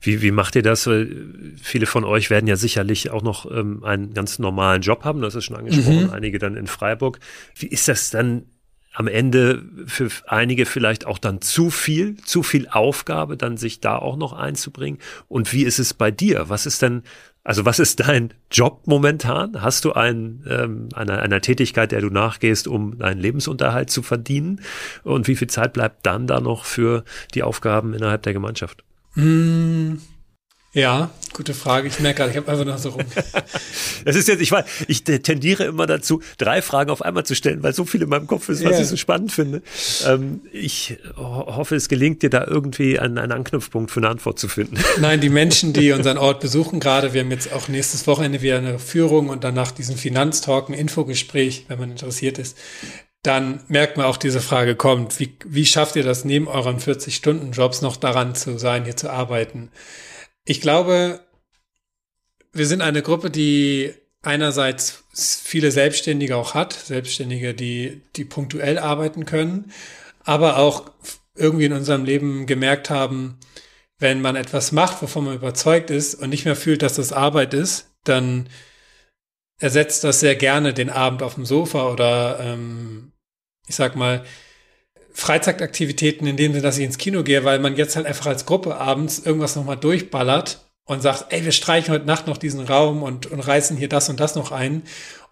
Wie, wie macht ihr das? Weil viele von euch werden ja sicherlich auch noch ähm, einen ganz normalen Job haben, das ist schon angesprochen, mhm. einige dann in Freiburg. Wie ist das dann am Ende für einige vielleicht auch dann zu viel, zu viel Aufgabe, dann sich da auch noch einzubringen? Und wie ist es bei dir? Was ist denn also was ist dein Job momentan? Hast du einen, ähm, einer, einer Tätigkeit, der du nachgehst, um deinen Lebensunterhalt zu verdienen? Und wie viel Zeit bleibt dann da noch für die Aufgaben innerhalb der Gemeinschaft? Mmh. Ja, gute Frage. Ich merke gerade, ich habe einfach noch so rum. *laughs* das ist jetzt, ich weiß, ich tendiere immer dazu, drei Fragen auf einmal zu stellen, weil so viel in meinem Kopf ist, was yeah. ich so spannend finde. Ähm, ich hoffe, es gelingt dir da irgendwie einen, einen Anknüpfpunkt für eine Antwort zu finden. *laughs* Nein, die Menschen, die unseren Ort besuchen, gerade, wir haben jetzt auch nächstes Wochenende wieder eine Führung und danach diesen Finanztalk, ein Infogespräch, wenn man interessiert ist dann merkt man auch, diese Frage kommt, wie, wie schafft ihr das neben euren 40-Stunden-Jobs noch daran zu sein, hier zu arbeiten? Ich glaube, wir sind eine Gruppe, die einerseits viele Selbstständige auch hat, Selbstständige, die, die punktuell arbeiten können, aber auch irgendwie in unserem Leben gemerkt haben, wenn man etwas macht, wovon man überzeugt ist und nicht mehr fühlt, dass das Arbeit ist, dann ersetzt das sehr gerne den Abend auf dem Sofa oder ähm, ich sag mal Freizeitaktivitäten in dem Sinne, dass ich ins Kino gehe, weil man jetzt halt einfach als Gruppe abends irgendwas nochmal durchballert und sagt, ey, wir streichen heute Nacht noch diesen Raum und, und reißen hier das und das noch ein.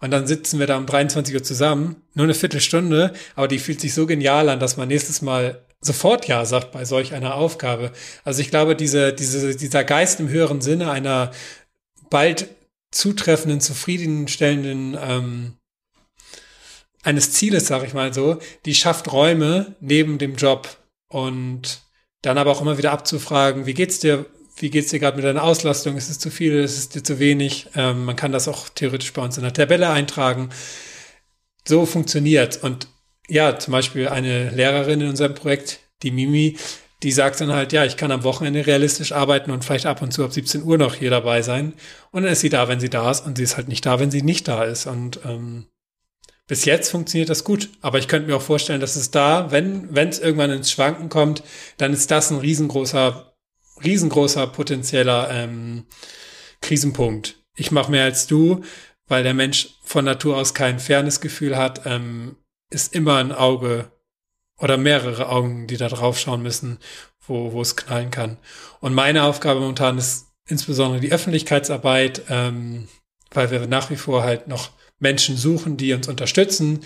Und dann sitzen wir da um 23 Uhr zusammen, nur eine Viertelstunde, aber die fühlt sich so genial an, dass man nächstes Mal sofort Ja sagt bei solch einer Aufgabe. Also ich glaube, diese, diese, dieser Geist im höheren Sinne einer bald zutreffenden, zufriedenstellenden ähm, eines Zieles, sag ich mal so, die schafft Räume neben dem Job und dann aber auch immer wieder abzufragen, wie geht's dir, wie geht's dir gerade mit deiner Auslastung? Ist es zu viel? Ist es dir zu wenig? Ähm, man kann das auch theoretisch bei uns in der Tabelle eintragen. So funktioniert. Und ja, zum Beispiel eine Lehrerin in unserem Projekt, die Mimi, die sagt dann halt, ja, ich kann am Wochenende realistisch arbeiten und vielleicht ab und zu ab 17 Uhr noch hier dabei sein. Und dann ist sie da, wenn sie da ist und sie ist halt nicht da, wenn sie nicht da ist. Und ähm, bis jetzt funktioniert das gut. Aber ich könnte mir auch vorstellen, dass es da, wenn wenn es irgendwann ins Schwanken kommt, dann ist das ein riesengroßer, riesengroßer potenzieller ähm, Krisenpunkt. Ich mache mehr als du, weil der Mensch von Natur aus kein Fairnessgefühl hat, ähm, ist immer ein Auge oder mehrere Augen, die da drauf schauen müssen, wo, wo es knallen kann. Und meine Aufgabe momentan ist insbesondere die Öffentlichkeitsarbeit, ähm, weil wir nach wie vor halt noch Menschen suchen, die uns unterstützen,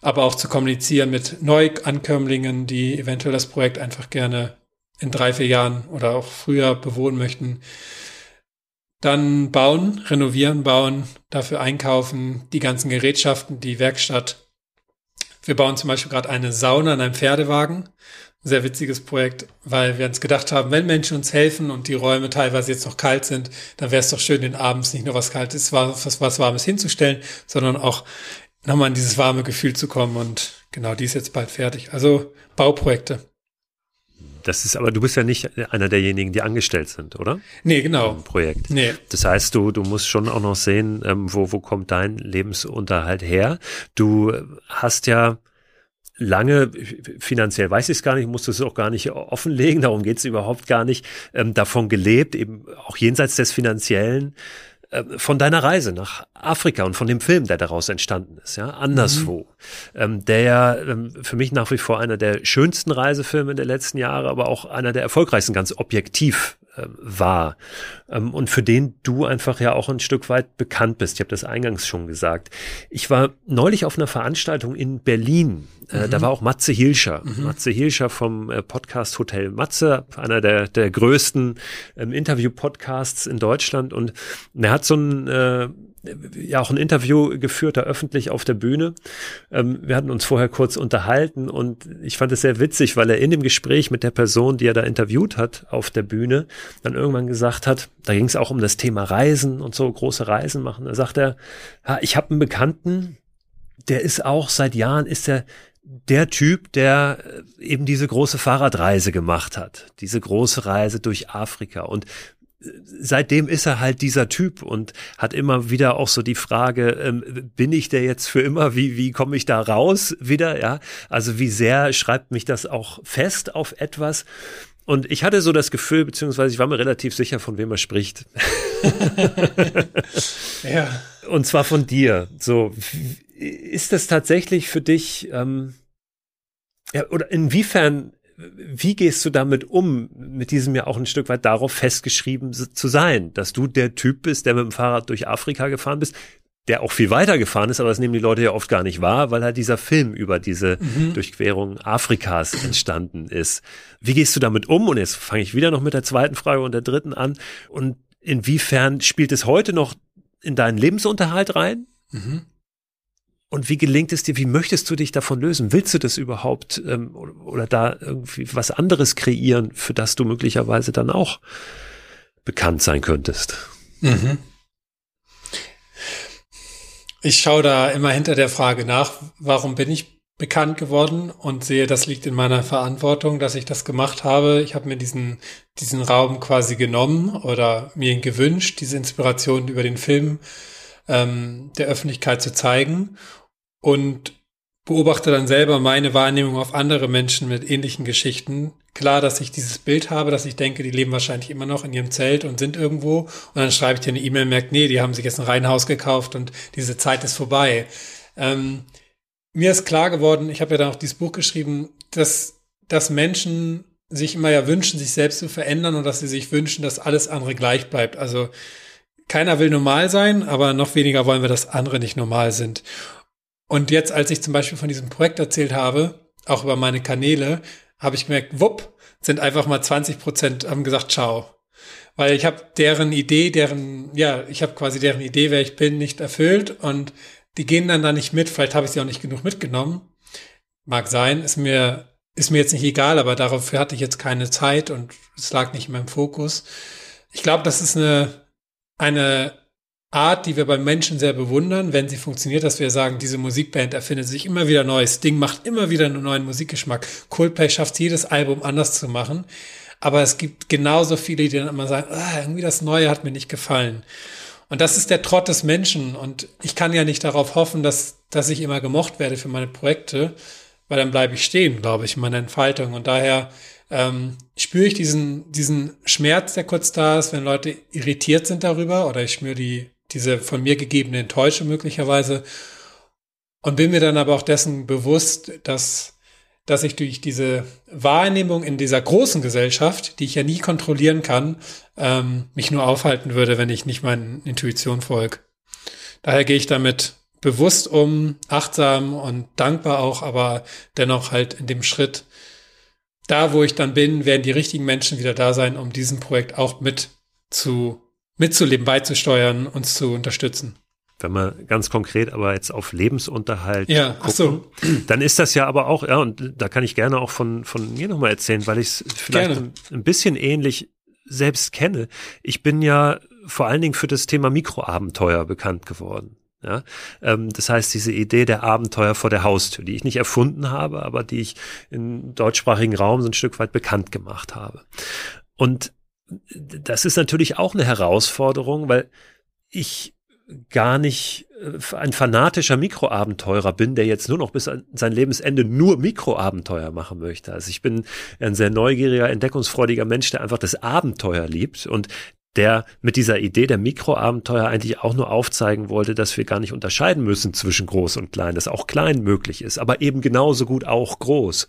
aber auch zu kommunizieren mit Neuankömmlingen, die eventuell das Projekt einfach gerne in drei, vier Jahren oder auch früher bewohnen möchten. Dann bauen, renovieren, bauen, dafür einkaufen, die ganzen Gerätschaften, die Werkstatt. Wir bauen zum Beispiel gerade eine Sauna in einem Pferdewagen sehr witziges Projekt, weil wir uns gedacht haben, wenn Menschen uns helfen und die Räume teilweise jetzt noch kalt sind, dann wäre es doch schön, den abends nicht nur was Kaltes, was, was Warmes hinzustellen, sondern auch nochmal in dieses warme Gefühl zu kommen. Und genau, die ist jetzt bald fertig. Also Bauprojekte. Das ist aber, du bist ja nicht einer derjenigen, die angestellt sind, oder? Nee, genau. Im Projekt. Nee. Das heißt, du, du musst schon auch noch sehen, ähm, wo, wo kommt dein Lebensunterhalt her. Du hast ja lange, finanziell weiß ich es gar nicht, musste es auch gar nicht offenlegen, darum geht es überhaupt gar nicht, ähm, davon gelebt, eben auch jenseits des Finanziellen, äh, von deiner Reise nach Afrika und von dem Film, der daraus entstanden ist, ja, anderswo, mhm. ähm, der ja ähm, für mich nach wie vor einer der schönsten Reisefilme der letzten Jahre, aber auch einer der erfolgreichsten, ganz objektiv äh, war ähm, und für den du einfach ja auch ein Stück weit bekannt bist. Ich habe das eingangs schon gesagt. Ich war neulich auf einer Veranstaltung in Berlin. Äh, mhm. Da war auch Matze Hilscher. Mhm. Matze Hilscher vom äh, Podcast Hotel Matze, einer der, der größten ähm, Interview-Podcasts in Deutschland. Und er hat so ein äh, ja auch ein Interview geführt, da öffentlich auf der Bühne. Ähm, wir hatten uns vorher kurz unterhalten und ich fand es sehr witzig, weil er in dem Gespräch mit der Person, die er da interviewt hat auf der Bühne, dann irgendwann gesagt hat, da ging es auch um das Thema Reisen und so große Reisen machen. Da sagt er, ja, ich habe einen Bekannten, der ist auch seit Jahren ist er der Typ, der äh, eben diese große Fahrradreise gemacht hat, diese große Reise durch Afrika. Und seitdem ist er halt dieser Typ und hat immer wieder auch so die Frage, ähm, bin ich der jetzt für immer? Wie, wie komme ich da raus wieder? Ja, also wie sehr schreibt mich das auch fest auf etwas? Und ich hatte so das Gefühl, beziehungsweise ich war mir relativ sicher, von wem er spricht. *laughs* ja. Und zwar von dir. So, ist das tatsächlich für dich, ähm, ja, oder inwiefern wie gehst du damit um, mit diesem ja auch ein Stück weit darauf festgeschrieben zu sein, dass du der Typ bist, der mit dem Fahrrad durch Afrika gefahren bist, der auch viel weiter gefahren ist, aber das nehmen die Leute ja oft gar nicht wahr, weil halt dieser Film über diese mhm. Durchquerung Afrikas entstanden ist. Wie gehst du damit um? Und jetzt fange ich wieder noch mit der zweiten Frage und der dritten an. Und inwiefern spielt es heute noch in deinen Lebensunterhalt rein? Mhm. Und wie gelingt es dir? Wie möchtest du dich davon lösen? Willst du das überhaupt ähm, oder, da irgendwie was anderes kreieren, für das du möglicherweise dann auch bekannt sein könntest? Mhm. Ich schaue da immer hinter der Frage nach, warum bin ich bekannt geworden und sehe, das liegt in meiner Verantwortung, dass ich das gemacht habe. Ich habe mir diesen, diesen Raum quasi genommen oder mir ihn gewünscht, diese Inspiration über den Film ähm, der Öffentlichkeit zu zeigen und beobachte dann selber meine Wahrnehmung auf andere Menschen mit ähnlichen Geschichten. Klar, dass ich dieses Bild habe, dass ich denke, die leben wahrscheinlich immer noch in ihrem Zelt und sind irgendwo. Und dann schreibe ich dir eine E-Mail, merkt, nee, die haben sich jetzt ein Reihenhaus gekauft und diese Zeit ist vorbei. Ähm, mir ist klar geworden, ich habe ja dann auch dieses Buch geschrieben, dass, dass Menschen sich immer ja wünschen, sich selbst zu verändern und dass sie sich wünschen, dass alles andere gleich bleibt. Also keiner will normal sein, aber noch weniger wollen wir, dass andere nicht normal sind. Und jetzt, als ich zum Beispiel von diesem Projekt erzählt habe, auch über meine Kanäle, habe ich gemerkt, wupp, sind einfach mal 20 Prozent haben gesagt, ciao. Weil ich habe deren Idee, deren, ja, ich habe quasi deren Idee, wer ich bin, nicht erfüllt und die gehen dann da nicht mit. Vielleicht habe ich sie auch nicht genug mitgenommen. Mag sein, ist mir, ist mir jetzt nicht egal, aber dafür hatte ich jetzt keine Zeit und es lag nicht in meinem Fokus. Ich glaube, das ist eine, eine Art, die wir beim Menschen sehr bewundern, wenn sie funktioniert, dass wir sagen, diese Musikband erfindet sich immer wieder Neues. Ding macht immer wieder einen neuen Musikgeschmack. Coldplay schafft jedes Album anders zu machen. Aber es gibt genauso viele, die dann immer sagen, ah, irgendwie das Neue hat mir nicht gefallen. Und das ist der Trott des Menschen. Und ich kann ja nicht darauf hoffen, dass, dass ich immer gemocht werde für meine Projekte, weil dann bleibe ich stehen, glaube ich, in meiner Entfaltung. Und daher ähm, spüre ich diesen, diesen Schmerz, der kurz da ist, wenn Leute irritiert sind darüber, oder ich spüre die diese von mir gegebene Enttäuschung möglicherweise. Und bin mir dann aber auch dessen bewusst, dass, dass ich durch diese Wahrnehmung in dieser großen Gesellschaft, die ich ja nie kontrollieren kann, ähm, mich nur aufhalten würde, wenn ich nicht meinen Intuition folge. Daher gehe ich damit bewusst um, achtsam und dankbar auch, aber dennoch halt in dem Schritt, da wo ich dann bin, werden die richtigen Menschen wieder da sein, um diesem Projekt auch mit zu mitzuleben, beizusteuern, uns zu unterstützen. Wenn man ganz konkret aber jetzt auf Lebensunterhalt ja, gucken, so. dann ist das ja aber auch, ja, und da kann ich gerne auch von, von mir nochmal erzählen, weil ich es vielleicht ein, ein bisschen ähnlich selbst kenne. Ich bin ja vor allen Dingen für das Thema Mikroabenteuer bekannt geworden. Ja, ähm, das heißt, diese Idee der Abenteuer vor der Haustür, die ich nicht erfunden habe, aber die ich im deutschsprachigen Raum so ein Stück weit bekannt gemacht habe. Und das ist natürlich auch eine Herausforderung, weil ich gar nicht äh, ein fanatischer Mikroabenteurer bin, der jetzt nur noch bis an sein Lebensende nur Mikroabenteuer machen möchte. Also ich bin ein sehr neugieriger, entdeckungsfreudiger Mensch, der einfach das Abenteuer liebt und der mit dieser Idee der Mikroabenteuer eigentlich auch nur aufzeigen wollte, dass wir gar nicht unterscheiden müssen zwischen groß und klein, dass auch klein möglich ist, aber eben genauso gut auch groß.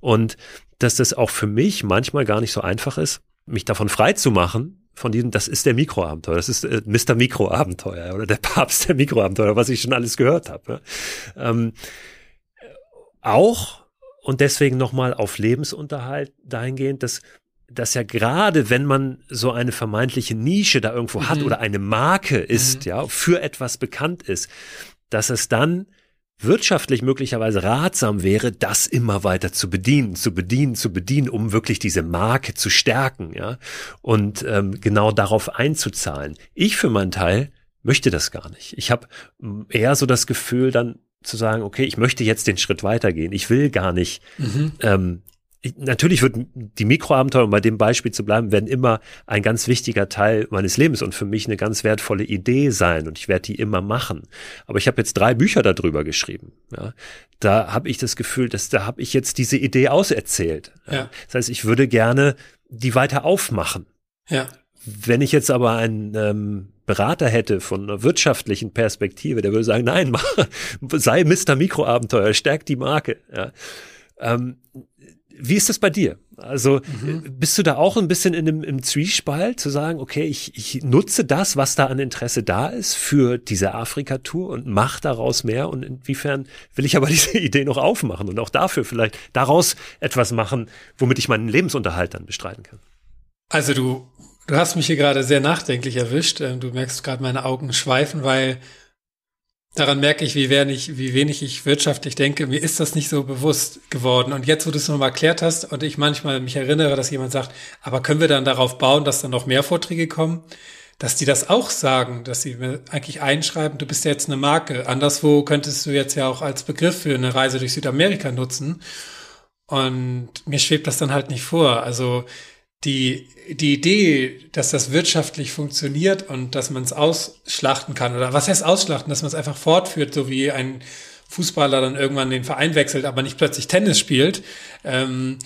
Und dass das auch für mich manchmal gar nicht so einfach ist, mich davon frei zu machen, von diesem, das ist der Mikroabenteuer, das ist äh, Mr. Mikroabenteuer oder der Papst der Mikroabenteuer, was ich schon alles gehört habe. Ne? Ähm, auch und deswegen nochmal auf Lebensunterhalt dahingehend, dass dass ja gerade, wenn man so eine vermeintliche Nische da irgendwo mhm. hat oder eine Marke ist, mhm. ja, für etwas bekannt ist, dass es dann wirtschaftlich möglicherweise ratsam wäre, das immer weiter zu bedienen, zu bedienen, zu bedienen, um wirklich diese Marke zu stärken, ja, und ähm, genau darauf einzuzahlen. Ich für meinen Teil möchte das gar nicht. Ich habe eher so das Gefühl, dann zu sagen, okay, ich möchte jetzt den Schritt weitergehen. Ich will gar nicht mhm. ähm, natürlich wird die Mikroabenteuer, um bei dem Beispiel zu bleiben, werden immer ein ganz wichtiger Teil meines Lebens und für mich eine ganz wertvolle Idee sein und ich werde die immer machen. Aber ich habe jetzt drei Bücher darüber geschrieben. Ja. Da habe ich das Gefühl, dass da habe ich jetzt diese Idee auserzählt. Ja. Das heißt, ich würde gerne die weiter aufmachen. Ja. Wenn ich jetzt aber einen ähm, Berater hätte von einer wirtschaftlichen Perspektive, der würde sagen, nein, *laughs* mach, sei Mr. Mikroabenteuer, stärk die Marke. Ja. Ähm, wie ist das bei dir? Also mhm. bist du da auch ein bisschen in einem im Zwiespalt zu sagen, okay, ich, ich nutze das, was da an Interesse da ist für diese Afrika-Tour und mach daraus mehr und inwiefern will ich aber *laughs* diese Idee noch aufmachen und auch dafür vielleicht daraus etwas machen, womit ich meinen Lebensunterhalt dann bestreiten kann? Also du, du hast mich hier gerade sehr nachdenklich erwischt. Ähm, du merkst gerade meine Augen schweifen, weil Daran merke ich, wie wenig, wie wenig ich wirtschaftlich denke. Mir ist das nicht so bewusst geworden. Und jetzt, wo du es nochmal erklärt hast und ich manchmal mich erinnere, dass jemand sagt, aber können wir dann darauf bauen, dass dann noch mehr Vorträge kommen? Dass die das auch sagen, dass sie mir eigentlich einschreiben, du bist ja jetzt eine Marke. Anderswo könntest du jetzt ja auch als Begriff für eine Reise durch Südamerika nutzen. Und mir schwebt das dann halt nicht vor. Also die, die Idee, dass das wirtschaftlich funktioniert und dass man es ausschlachten kann, oder was heißt ausschlachten, dass man es einfach fortführt, so wie ein Fußballer dann irgendwann den Verein wechselt, aber nicht plötzlich Tennis spielt, ähm,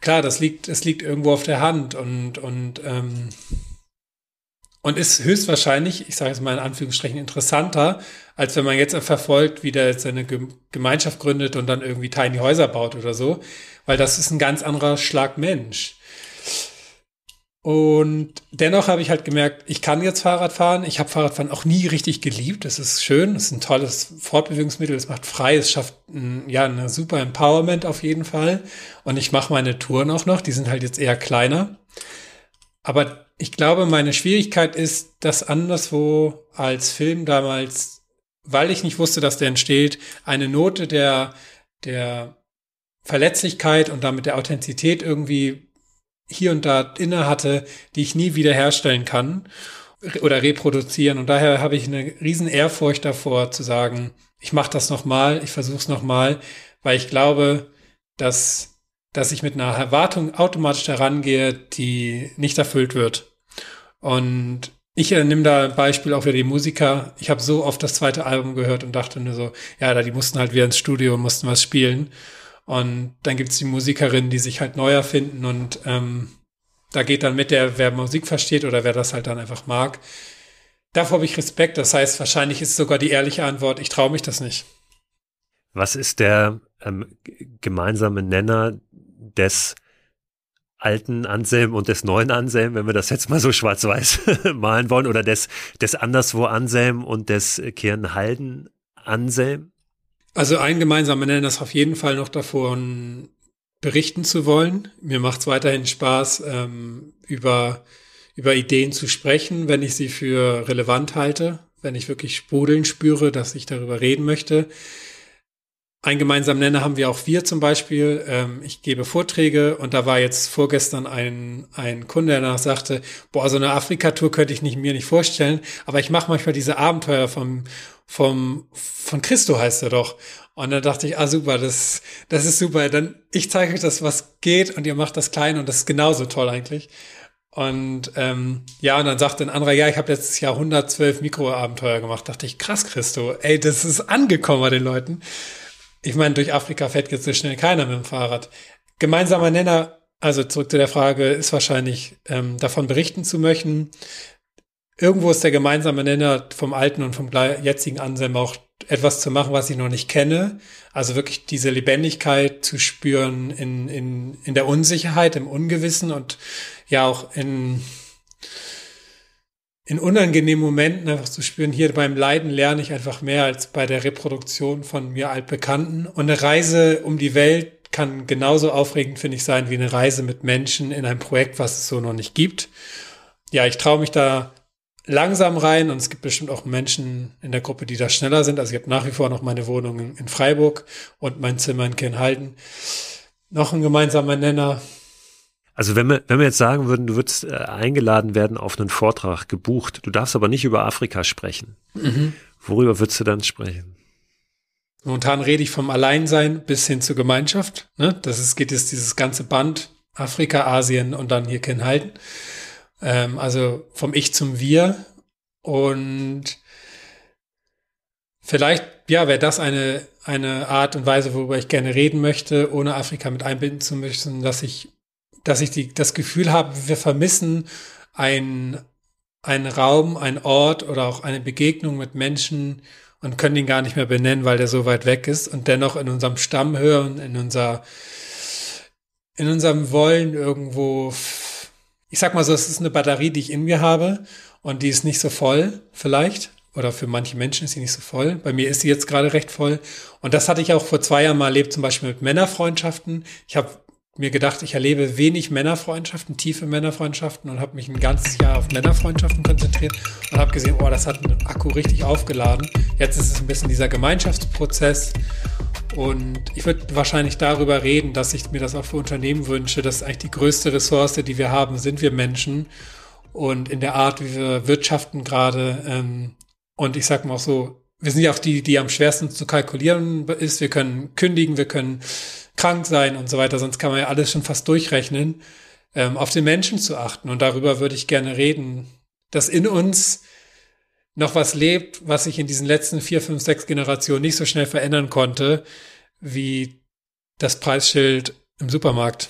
klar, das liegt, das liegt irgendwo auf der Hand und, und, ähm, und ist höchstwahrscheinlich, ich sage jetzt mal in Anführungsstrichen, interessanter, als wenn man jetzt verfolgt, wie der jetzt seine Gemeinschaft gründet und dann irgendwie Tiny Häuser baut oder so, weil das ist ein ganz anderer Schlag Mensch. Und dennoch habe ich halt gemerkt, ich kann jetzt Fahrrad fahren. Ich habe Fahrradfahren auch nie richtig geliebt. Es ist schön, es ist ein tolles Fortbewegungsmittel, es macht frei, es schafft ein, ja eine super Empowerment auf jeden Fall. Und ich mache meine Touren auch noch, die sind halt jetzt eher kleiner. Aber ich glaube, meine Schwierigkeit ist, dass anderswo als Film damals, weil ich nicht wusste, dass der entsteht, eine Note der, der Verletzlichkeit und damit der Authentizität irgendwie hier und da inne hatte, die ich nie wieder herstellen kann oder reproduzieren. Und daher habe ich eine riesen Ehrfurcht davor zu sagen, ich mache das nochmal, ich versuche es nochmal, weil ich glaube, dass, dass ich mit einer Erwartung automatisch herangehe, die nicht erfüllt wird. Und ich äh, nehme da ein Beispiel auch für die Musiker. Ich habe so oft das zweite Album gehört und dachte nur so, ja, da die mussten halt wieder ins Studio und mussten was spielen. Und dann gibt's die Musikerinnen, die sich halt neu erfinden und ähm, da geht dann mit der, wer Musik versteht oder wer das halt dann einfach mag. Davor habe ich Respekt. Das heißt, wahrscheinlich ist sogar die ehrliche Antwort, ich traue mich das nicht. Was ist der ähm, gemeinsame Nenner des alten Anselm und des neuen Anselm, wenn wir das jetzt mal so schwarz-weiß *laughs* malen wollen, oder des, des anderswo Anselm und des Kirnhalden Anselm? Also ein gemeinsamer Nenner ist auf jeden Fall noch davon berichten zu wollen. Mir macht es weiterhin Spaß, ähm, über, über Ideen zu sprechen, wenn ich sie für relevant halte, wenn ich wirklich Sprudeln spüre, dass ich darüber reden möchte. Ein gemeinsamen Nenner haben wir auch wir zum Beispiel. Ähm, ich gebe Vorträge und da war jetzt vorgestern ein, ein Kunde, der danach sagte, boah, so eine Afrika-Tour könnte ich nicht, mir nicht vorstellen, aber ich mache manchmal diese Abenteuer vom, vom, von Christo heißt er doch. Und dann dachte ich, ah super, das, das ist super. Dann, ich zeige euch das, was geht und ihr macht das klein und das ist genauso toll eigentlich. Und ähm, ja, und dann sagte ein anderer, ja, ich habe letztes Jahr 112 Mikroabenteuer gemacht. Dachte ich, krass, Christo, ey, das ist angekommen bei den Leuten. Ich meine, durch Afrika fährt jetzt so schnell keiner mit dem Fahrrad. Gemeinsamer Nenner also zurück zu der Frage, ist wahrscheinlich ähm, davon berichten zu möchten. Irgendwo ist der gemeinsame Nenner vom alten und vom jetzigen Anselm auch etwas zu machen, was ich noch nicht kenne. Also wirklich diese Lebendigkeit zu spüren in, in, in der Unsicherheit, im Ungewissen und ja auch in, in unangenehmen Momenten einfach zu spüren, hier beim Leiden lerne ich einfach mehr als bei der Reproduktion von mir altbekannten. Und eine Reise um die Welt kann genauso aufregend, finde ich, sein wie eine Reise mit Menschen in einem Projekt, was es so noch nicht gibt. Ja, ich traue mich da langsam rein und es gibt bestimmt auch Menschen in der Gruppe, die da schneller sind. Also ich habe nach wie vor noch meine Wohnung in, Freiburg und mein Zimmer in Kirnhalden. Noch ein gemeinsamer Nenner. Also wenn wir, wenn wir jetzt sagen würden, du würdest äh, eingeladen werden auf einen Vortrag, gebucht, du darfst aber nicht über Afrika sprechen. Mhm. Worüber würdest du dann sprechen? Momentan rede ich vom Alleinsein bis hin zur Gemeinschaft. Ne? Das ist, geht jetzt dieses ganze Band Afrika, Asien und dann hier Kirnhalden. Ähm, also vom Ich zum Wir. Und vielleicht, ja, wäre das eine, eine Art und Weise, worüber ich gerne reden möchte, ohne Afrika mit einbinden zu müssen, dass ich, dass ich die, das Gefühl habe, wir vermissen ein, einen Raum, ein Ort oder auch eine Begegnung mit Menschen und können ihn gar nicht mehr benennen, weil der so weit weg ist und dennoch in unserem Stamm hören, in unser, in unserem Wollen irgendwo ich sag mal so, es ist eine Batterie, die ich in mir habe und die ist nicht so voll vielleicht. Oder für manche Menschen ist sie nicht so voll. Bei mir ist sie jetzt gerade recht voll. Und das hatte ich auch vor zwei Jahren mal erlebt, zum Beispiel mit Männerfreundschaften. Ich habe mir gedacht, ich erlebe wenig Männerfreundschaften, tiefe Männerfreundschaften und habe mich ein ganzes Jahr auf Männerfreundschaften konzentriert und habe gesehen, oh, das hat einen Akku richtig aufgeladen. Jetzt ist es ein bisschen dieser Gemeinschaftsprozess und ich würde wahrscheinlich darüber reden, dass ich mir das auch für Unternehmen wünsche, dass eigentlich die größte Ressource, die wir haben, sind wir Menschen und in der Art, wie wir wirtschaften gerade. Ähm, und ich sage mal auch so, wir sind ja auch die, die am schwersten zu kalkulieren ist. Wir können kündigen, wir können krank sein und so weiter, sonst kann man ja alles schon fast durchrechnen. Ähm, auf den Menschen zu achten und darüber würde ich gerne reden, dass in uns noch was lebt, was sich in diesen letzten vier, fünf, sechs Generationen nicht so schnell verändern konnte, wie das Preisschild im Supermarkt.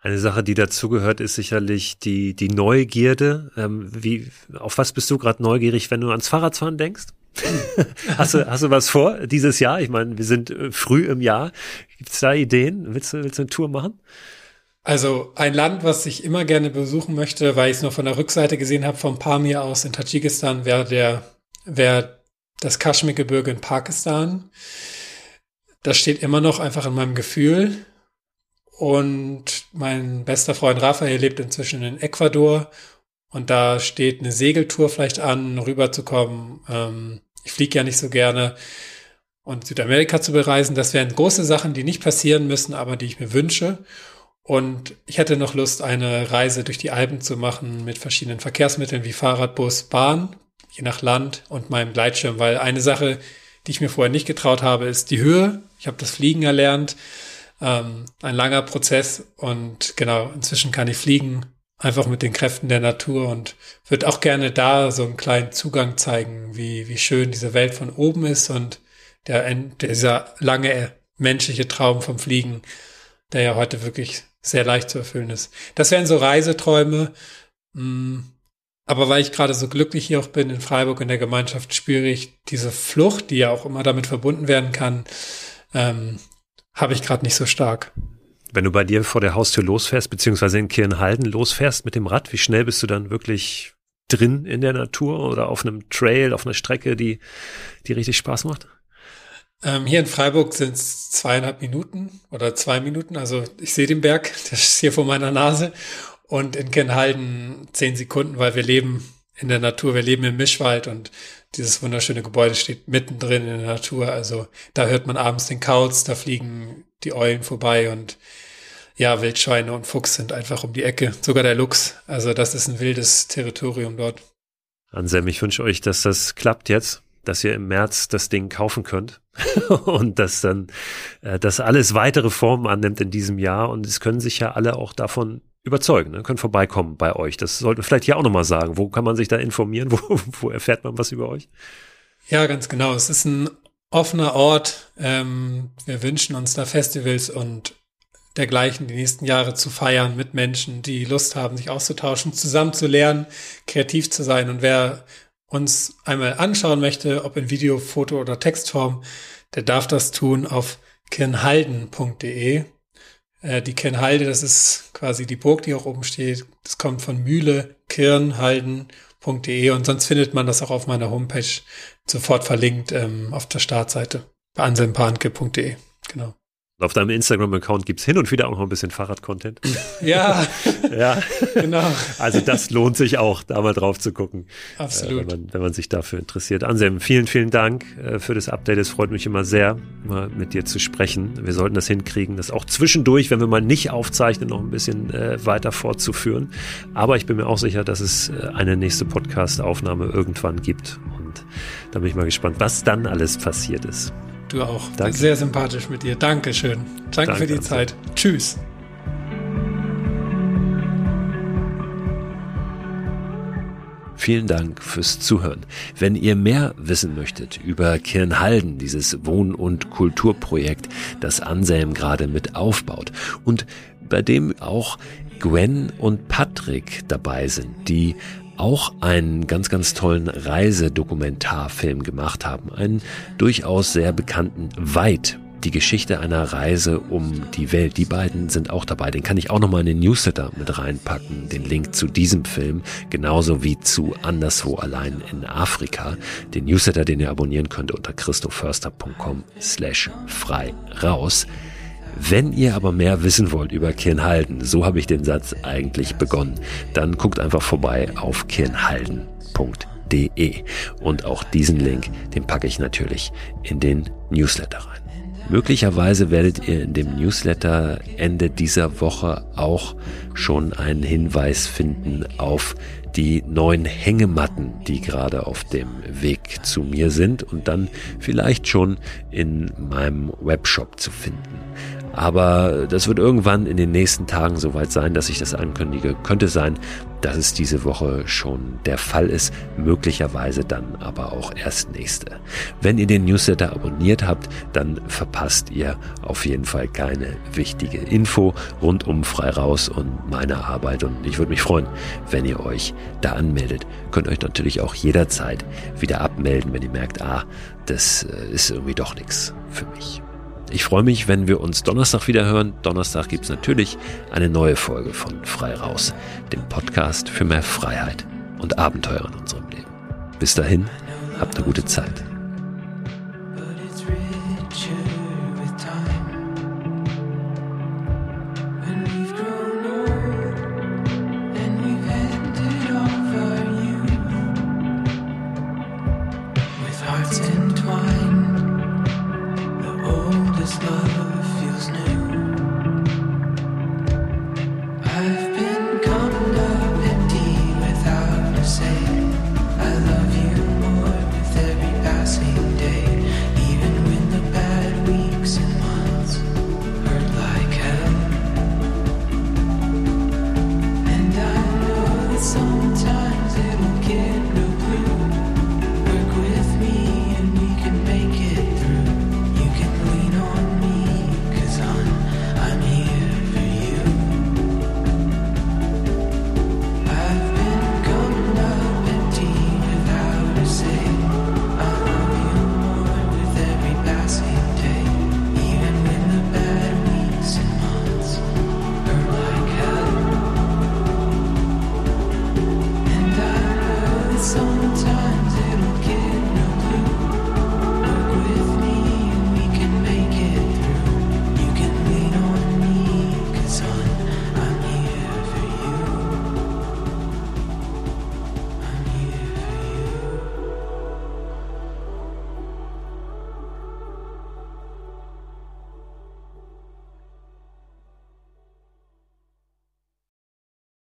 Eine Sache, die dazugehört, ist sicherlich die, die Neugierde. Ähm, wie, auf was bist du gerade neugierig, wenn du ans Fahrradfahren denkst? *laughs* hast, du, hast du was vor dieses Jahr? Ich meine, wir sind äh, früh im Jahr. Gibt es da Ideen? Willst du, willst du eine Tour machen? Also ein Land, was ich immer gerne besuchen möchte, weil ich es nur von der Rückseite gesehen habe, vom Pamir aus in Tadschikistan, wäre der, wäre das Kaschmirgebirge in Pakistan. Das steht immer noch einfach in meinem Gefühl. Und mein bester Freund Raphael lebt inzwischen in Ecuador. Und da steht eine Segeltour vielleicht an, rüberzukommen. Ähm, ich fliege ja nicht so gerne. Und Südamerika zu bereisen, das wären große Sachen, die nicht passieren müssen, aber die ich mir wünsche. Und ich hätte noch Lust, eine Reise durch die Alpen zu machen mit verschiedenen Verkehrsmitteln wie Fahrrad, Bus, Bahn, je nach Land und meinem Gleitschirm, weil eine Sache, die ich mir vorher nicht getraut habe, ist die Höhe. Ich habe das Fliegen erlernt. Ähm, ein langer Prozess und genau, inzwischen kann ich fliegen, einfach mit den Kräften der Natur und würde auch gerne da so einen kleinen Zugang zeigen, wie, wie schön diese Welt von oben ist und der, dieser lange menschliche Traum vom Fliegen, der ja heute wirklich sehr leicht zu erfüllen ist. Das wären so Reiseträume. Mm, aber weil ich gerade so glücklich hier auch bin in Freiburg in der Gemeinschaft, spüre ich diese Flucht, die ja auch immer damit verbunden werden kann, ähm, habe ich gerade nicht so stark. Wenn du bei dir vor der Haustür losfährst, beziehungsweise in Kirnhalden losfährst mit dem Rad, wie schnell bist du dann wirklich drin in der Natur oder auf einem Trail, auf einer Strecke, die, die richtig Spaß macht? Ähm, hier in Freiburg sind es zweieinhalb Minuten oder zwei Minuten. Also ich sehe den Berg, *laughs* der ist hier vor meiner Nase. Und in Kennhalden zehn Sekunden, weil wir leben in der Natur, wir leben im Mischwald und dieses wunderschöne Gebäude steht mittendrin in der Natur. Also da hört man abends den Kauz, da fliegen die Eulen vorbei und ja, Wildschweine und Fuchs sind einfach um die Ecke. Sogar der Luchs. Also das ist ein wildes Territorium dort. Anselm, ich wünsche euch, dass das klappt jetzt dass ihr im März das Ding kaufen könnt *laughs* und dass dann äh, das alles weitere Formen annimmt in diesem Jahr und es können sich ja alle auch davon überzeugen, ne? können vorbeikommen bei euch. Das sollten wir vielleicht hier auch nochmal sagen. Wo kann man sich da informieren? *laughs* Wo, wo erfährt man was über euch? Ja, ganz genau. Es ist ein offener Ort. Ähm, wir wünschen uns da Festivals und dergleichen die nächsten Jahre zu feiern mit Menschen, die Lust haben, sich auszutauschen, zusammen zu lernen, kreativ zu sein. Und wer uns einmal anschauen möchte, ob in Video, Foto oder Textform, der darf das tun auf kirnhalden.de. Äh, die Kirnhalde, das ist quasi die Burg, die auch oben steht. Das kommt von Mühle, kirnhalden.de und sonst findet man das auch auf meiner Homepage sofort verlinkt ähm, auf der Startseite bei anselmpanke.de. Genau. Auf deinem Instagram-Account gibt es hin und wieder auch noch ein bisschen Fahrrad-Content. *laughs* Ja, *laughs* ja, genau. Also das lohnt sich auch, da mal drauf zu gucken. Absolut. Äh, wenn, man, wenn man sich dafür interessiert. Anselm, vielen, vielen Dank äh, für das Update. Es freut mich immer sehr, mal mit dir zu sprechen. Wir sollten das hinkriegen, das auch zwischendurch, wenn wir mal nicht aufzeichnen, noch ein bisschen äh, weiter fortzuführen. Aber ich bin mir auch sicher, dass es äh, eine nächste Podcast-Aufnahme irgendwann gibt. Und da bin ich mal gespannt, was dann alles passiert ist. Du auch. Danke. Sehr sympathisch mit dir. Dankeschön. Danke, Danke für die Zeit. Tschüss. Vielen Dank fürs Zuhören. Wenn ihr mehr wissen möchtet über Kirnhalden, dieses Wohn- und Kulturprojekt, das Anselm gerade mit aufbaut und bei dem auch Gwen und Patrick dabei sind, die auch einen ganz, ganz tollen Reisedokumentarfilm gemacht haben. Einen durchaus sehr bekannten Weit die Geschichte einer Reise um die Welt. Die beiden sind auch dabei. Den kann ich auch nochmal in den Newsletter mit reinpacken. Den Link zu diesem Film, genauso wie zu Anderswo allein in Afrika. Den Newsletter, den ihr abonnieren könnt unter christoförster.com slash frei raus. Wenn ihr aber mehr wissen wollt über Kirnhalden, so habe ich den Satz eigentlich begonnen, dann guckt einfach vorbei auf kirnhalden.de. Und auch diesen Link, den packe ich natürlich in den Newsletter rein. Möglicherweise werdet ihr in dem Newsletter Ende dieser Woche auch schon einen Hinweis finden auf die neuen Hängematten, die gerade auf dem Weg zu mir sind und dann vielleicht schon in meinem Webshop zu finden. Aber das wird irgendwann in den nächsten Tagen soweit sein, dass ich das ankündige. Könnte sein, dass es diese Woche schon der Fall ist, möglicherweise dann aber auch erst nächste. Wenn ihr den Newsletter abonniert habt, dann verpasst ihr auf jeden Fall keine wichtige Info rund um frei raus und meine Arbeit und ich würde mich freuen, wenn ihr euch da anmeldet. Könnt euch natürlich auch jederzeit wieder abmelden, wenn ihr merkt, ah, das äh, ist irgendwie doch nichts für mich. Ich freue mich, wenn wir uns Donnerstag wieder hören. Donnerstag gibt es natürlich eine neue Folge von Frei Raus, dem Podcast für mehr Freiheit und Abenteuer in unserem Leben. Bis dahin, habt eine gute Zeit.